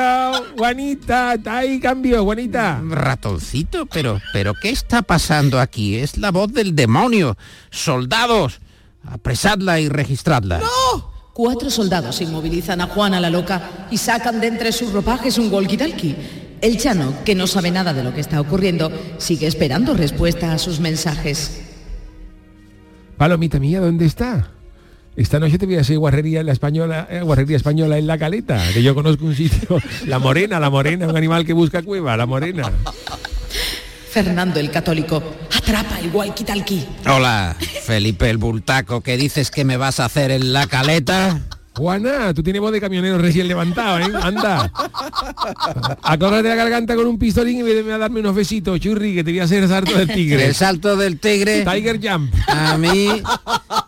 Speaker 9: Juanita, está ahí cambio, Juanita.
Speaker 22: Ratoncito, pero, pero ¿qué está pasando aquí? Es la voz del demonio. Soldados, apresadla y registradla.
Speaker 11: Cuatro soldados inmovilizan a Juana la loca y sacan de entre sus ropajes un walkie-talkie. El Chano, que no sabe nada de lo que está ocurriendo, sigue esperando respuesta a sus mensajes.
Speaker 9: Palomita mía, ¿dónde está? Esta noche te voy a hacer guarrería en la española, eh, guarrería española en la caleta, que yo conozco un sitio. La morena, la morena, un animal que busca cueva, la morena.
Speaker 11: Fernando el Católico atrapa el walkie-talkie.
Speaker 22: Hola, Felipe el Bultaco, ¿qué dices que me vas a hacer en la caleta?
Speaker 9: Juana, tú tienes voz de camionero recién levantado, ¿eh? Anda. Acórrate la garganta con un pistolín y vete a darme unos besitos, churri, que te voy a hacer el salto del tigre.
Speaker 22: El salto del tigre.
Speaker 9: Tiger Jump.
Speaker 22: A mí,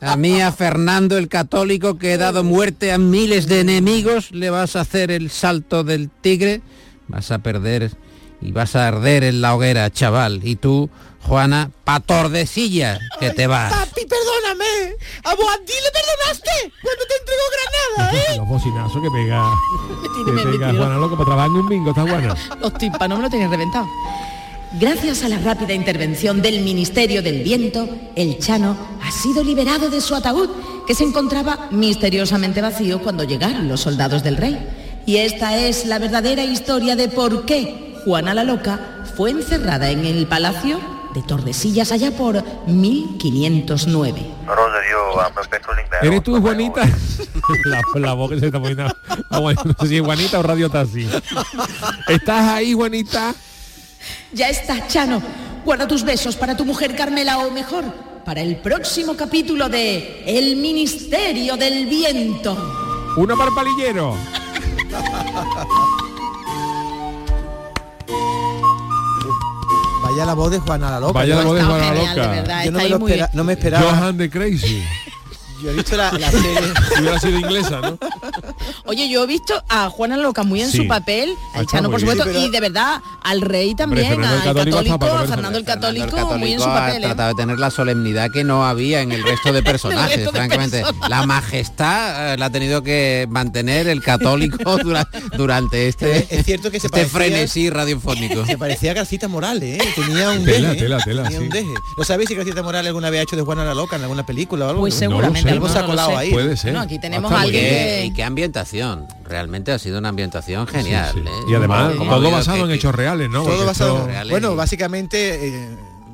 Speaker 22: a mí, a Fernando el Católico, que he dado muerte a miles de enemigos, le vas a hacer el salto del tigre, vas a perder y vas a arder en la hoguera, chaval. Y tú, Juana, pa' Tordesilla, que te vas.
Speaker 14: Papi, perdóname. A Boadí le perdonaste cuando te entregó Granada, ¿eh?
Speaker 9: Los bocinazos que pega. Que pega
Speaker 11: metido.
Speaker 9: Juana, loco, para trabajar en un bingo, está Juana.
Speaker 11: Los tímpanos me lo tenían reventado. Gracias a la rápida intervención del Ministerio del Viento, el Chano ha sido liberado de su ataúd, que se encontraba misteriosamente vacío cuando llegaron los soldados del rey. Y esta es la verdadera historia de por qué Juana la Loca fue encerrada en el palacio de Tordesillas allá por 1509.
Speaker 9: ¿Eres tú, Juanita? la, la voz que se está poniendo. Ah, bueno, no sé si es Juanita o Radio Taxi. ¿Estás ahí, Juanita?
Speaker 11: Ya está, Chano. Guarda tus besos para tu mujer Carmela o mejor, para el próximo capítulo de El Ministerio del Viento.
Speaker 9: Uno para el palillero.
Speaker 23: Vaya
Speaker 10: la voz de Juana la Loca.
Speaker 9: Vaya la
Speaker 10: Yo-
Speaker 9: voz de Juana la
Speaker 11: genial, de
Speaker 9: Loca.
Speaker 11: verdad,
Speaker 10: Yo no me, lo espera- no me esperaba.
Speaker 9: Johan de Crazy.
Speaker 10: Yo he visto la, la serie.
Speaker 9: Si hubiera sido inglesa, ¿no?
Speaker 11: Oye, yo he visto a Juana Loca muy en
Speaker 9: Sí.
Speaker 11: su papel,
Speaker 9: Ah,
Speaker 11: a
Speaker 9: está
Speaker 11: Chano por supuesto,
Speaker 9: Sí, pero-
Speaker 11: y de verdad al rey también,
Speaker 22: Fernando el
Speaker 11: al
Speaker 22: Católico
Speaker 11: católico, a Fernando el católico,
Speaker 22: Fernando
Speaker 11: muy en su
Speaker 22: Católico
Speaker 11: papel.
Speaker 22: ha
Speaker 11: ¿eh?
Speaker 22: tratado de tener la solemnidad que no había en el resto de personajes,
Speaker 11: resto de
Speaker 22: francamente.
Speaker 11: personajes.
Speaker 22: La majestad eh, la ha tenido que mantener el católico dura- durante este,
Speaker 10: Es cierto que se
Speaker 22: este
Speaker 10: parecía-
Speaker 22: frenesí radiofónico.
Speaker 10: Se parecía a Garcita Morales, ¿eh? Tenía un
Speaker 9: Tela,
Speaker 10: deje.
Speaker 9: tela, tela,
Speaker 10: Tenía un
Speaker 9: sí.
Speaker 10: deje. ¿No sabéis si Garcita Morales alguna vez ha hecho de Juana la Loca en alguna película o algo?
Speaker 11: Pues
Speaker 10: No
Speaker 11: seguramente,
Speaker 10: sé.
Speaker 11: algo
Speaker 10: se ha colado ahí.
Speaker 9: Puede ser.
Speaker 11: No, aquí tenemos
Speaker 9: Ah,
Speaker 11: a
Speaker 9: está muy
Speaker 11: alguien que-
Speaker 22: Y qué ambientación, realmente ha sido una ambientación genial.
Speaker 9: Sí, sí.
Speaker 22: ¿eh?
Speaker 9: Y además, todo basado
Speaker 22: que-
Speaker 9: en hechos reales, ¿no?
Speaker 10: Todo
Speaker 9: Porque
Speaker 10: basado.
Speaker 9: esto-
Speaker 22: reales
Speaker 10: Bueno, básicamente. eh,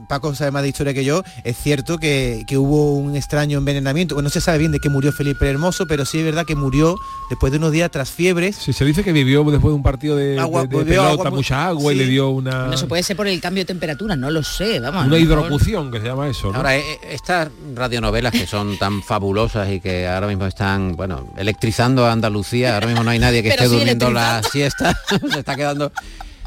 Speaker 10: Paco sabe más de historia que yo, es cierto que, que hubo un extraño envenenamiento. Bueno, no se sabe bien de qué murió Felipe el Hermoso, pero sí es verdad que murió después de unos días tras fiebres.
Speaker 9: Sí, se dice que vivió después de un partido de,
Speaker 10: Agua,
Speaker 9: de- de pelota,
Speaker 10: agua
Speaker 9: mucha agua y le dio una,
Speaker 11: No se puede ser por el cambio de temperatura, no lo sé, vamos. a
Speaker 9: una hidrocución, que se llama eso. ¿no?
Speaker 22: Ahora, eh, estas radionovelas que son tan fabulosas y que ahora mismo están, bueno, electrizando a Andalucía, ahora mismo no hay nadie que esté
Speaker 11: sí
Speaker 22: durmiendo la siesta, se está quedando...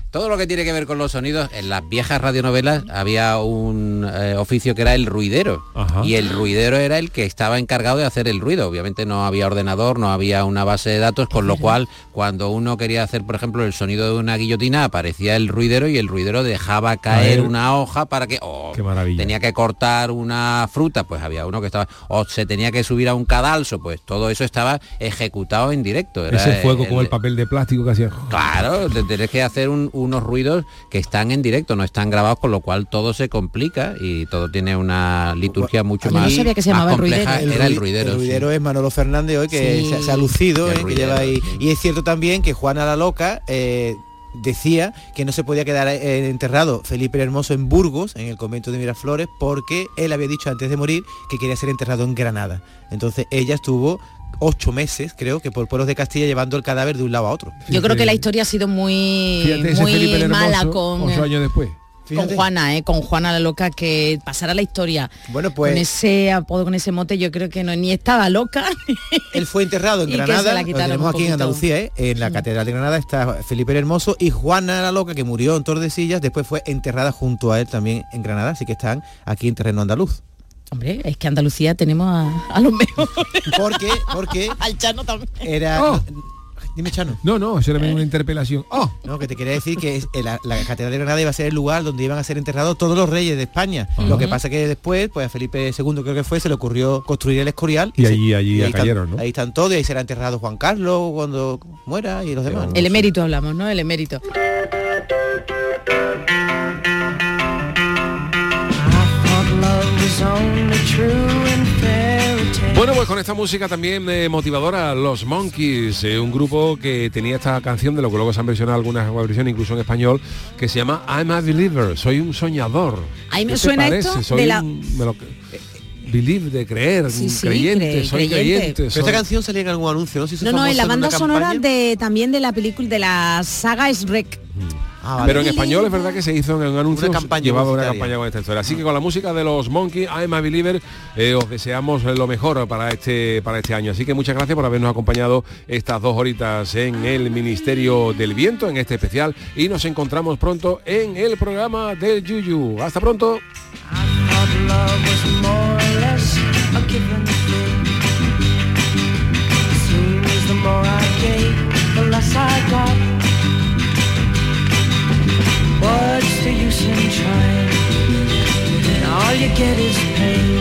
Speaker 22: Todo lo que tiene que ver con los sonidos, en las viejas radionovelas había un eh, oficio que era el ruidero.
Speaker 9: Ajá.
Speaker 22: Y el ruidero era el que estaba encargado de hacer el ruido. Obviamente no había ordenador, no había una base de datos, con lo cual cuando uno quería hacer, por ejemplo, el sonido de una guillotina, aparecía el ruidero y el ruidero dejaba caer una hoja para que... oh,
Speaker 9: Qué maravilla.
Speaker 22: tenía que cortar una fruta, pues había uno que estaba, o se tenía que subir a un cadalso, pues todo eso estaba ejecutado en directo. Era
Speaker 9: Ese fuego
Speaker 22: el-
Speaker 9: con el papel de plástico que hacía.
Speaker 22: Claro, te- tenés que hacer un- unos ruidos que están en directo, no están grabados, con lo cual todo se complica y todo tiene una liturgia mucho más,
Speaker 11: sabía que se
Speaker 22: más
Speaker 11: llamaba el
Speaker 22: compleja.
Speaker 11: ruidero.
Speaker 22: Era el
Speaker 10: rui-
Speaker 22: ruidero.
Speaker 10: El
Speaker 22: sí.
Speaker 10: ruidero es Manolo Fernández hoy, que
Speaker 11: Sí.
Speaker 10: se, se ha lucido,
Speaker 22: El
Speaker 10: que lleva ahí. Y es cierto también que Juana la Loca eh, decía que no se podía quedar eh, enterrado Felipe el Hermoso en Burgos, en el convento de Miraflores, porque él había dicho antes de morir que quería ser enterrado en Granada. Entonces ella estuvo ocho meses, creo que por pueblos de Castilla llevando el cadáver de un lado a otro.
Speaker 11: Yo creo que la historia ha sido muy,
Speaker 9: Fíjate
Speaker 11: muy mala con,
Speaker 9: ocho años después.
Speaker 11: con. Juana, ¿eh? con Juana la loca, que pasara la historia
Speaker 10: Bueno, pues
Speaker 11: con ese apodo, con ese mote, yo creo que no ni estaba loca.
Speaker 10: Él fue enterrado en Granada,
Speaker 11: la
Speaker 10: lo
Speaker 11: quitaron
Speaker 10: tenemos aquí en. Andalucía, ¿eh? en la Catedral de Granada está Felipe el Hermoso y Juana la Loca, que murió en Tordesillas, después fue enterrada junto a él también en Granada, así que están aquí en terreno andaluz.
Speaker 11: Hombre, es que Andalucía tenemos a, a los mejores.
Speaker 10: ¿Por qué? Porque
Speaker 11: Al Chano también.
Speaker 10: era...
Speaker 9: Oh.
Speaker 10: Dime, Chano.
Speaker 9: No, no, eso era una interpelación. ¡Oh!
Speaker 10: No, que te quería decir que es- eh, la, la Catedral de Granada iba a ser el lugar donde iban a ser enterrados todos los reyes de España. Lo que pasa que después, pues a Felipe II creo que fue, se le ocurrió construir el Escorial.
Speaker 9: Y
Speaker 10: se-
Speaker 9: allí- allí
Speaker 10: ahí
Speaker 9: cayeron,
Speaker 10: están,
Speaker 9: ¿no?
Speaker 10: Ahí están todos y ahí será enterrado Juan Carlos cuando muera y los demás.
Speaker 11: El emérito hablamos, ¿no? El emérito.
Speaker 9: Esta música también eh, motivadora, Los Monkeys, eh, un grupo que tenía esta canción, de lo que luego se han versionado algunas versiones, incluso en español, que se llama I'm a Believer, soy un soñador.
Speaker 11: Ahí me
Speaker 9: ¿Qué te
Speaker 11: suena esto
Speaker 9: Soy
Speaker 11: de la-
Speaker 9: un- me lo- Believe de creer,
Speaker 11: Sí, sí,
Speaker 9: creyente,
Speaker 11: cre-
Speaker 9: soy
Speaker 11: creyente.
Speaker 9: creyente.
Speaker 10: Pero
Speaker 9: soy-
Speaker 10: esta canción salía en algún anuncio, ¿no? Se hizo
Speaker 11: No, no, en la banda sonora de también de la película de la saga Shrek.
Speaker 10: Ah, vale.
Speaker 9: Pero en español es verdad que se hizo en un anuncio,
Speaker 10: Una campaña
Speaker 9: llevaba una campaña con esta historia. Así que con la música de los Monkey, I'm a Believer, eh, os deseamos lo mejor para este, para este año. Así que muchas gracias por habernos acompañado estas dos horitas en el Ministerio del Viento, en este especial. Y nos encontramos pronto en el programa del Yuyu. Hasta pronto.
Speaker 24: What's the use in trying? All you get is pain.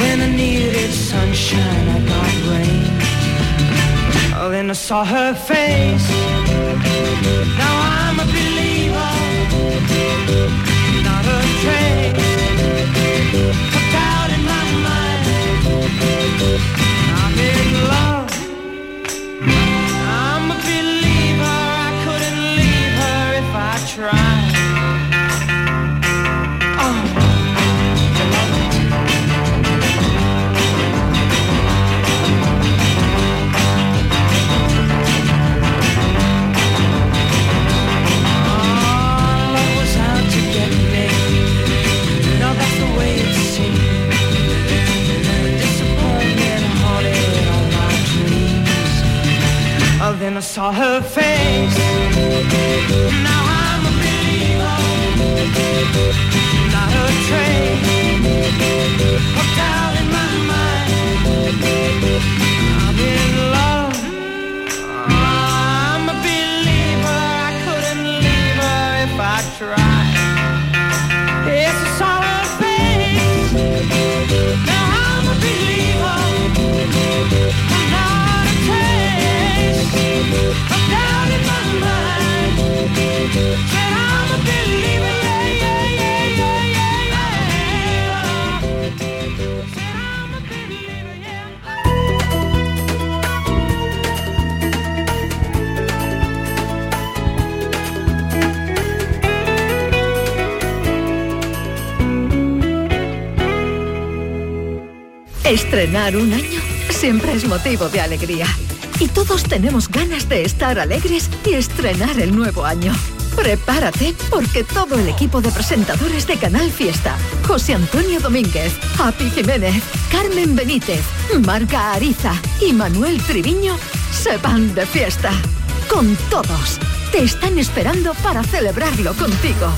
Speaker 24: When I needed sunshine, I got rain. Oh, then I saw her face. Now I'm a believer. Not a trace. of doubt in my mind. Saw her face. Now I'm
Speaker 6: Estrenar un año siempre es motivo de alegría. Y todos tenemos ganas de estar alegres y estrenar el nuevo año. Prepárate porque todo el equipo de presentadores de Canal Fiesta, José Antonio Domínguez, Happy Jiménez, Carmen Benítez, Marca Ariza y Manuel Triviño se van de fiesta. Con todos. Te están esperando para celebrarlo contigo.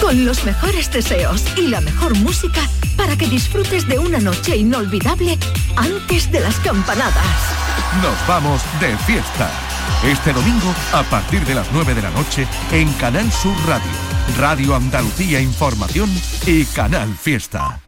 Speaker 6: Con los mejores deseos y la mejor música para que disfrutes de una noche inolvidable antes de las campanadas.
Speaker 18: Nos vamos de fiesta. Este domingo a partir de las 9 de la noche en Canal Sur Radio, Radio Andalucía Información y Canal Fiesta.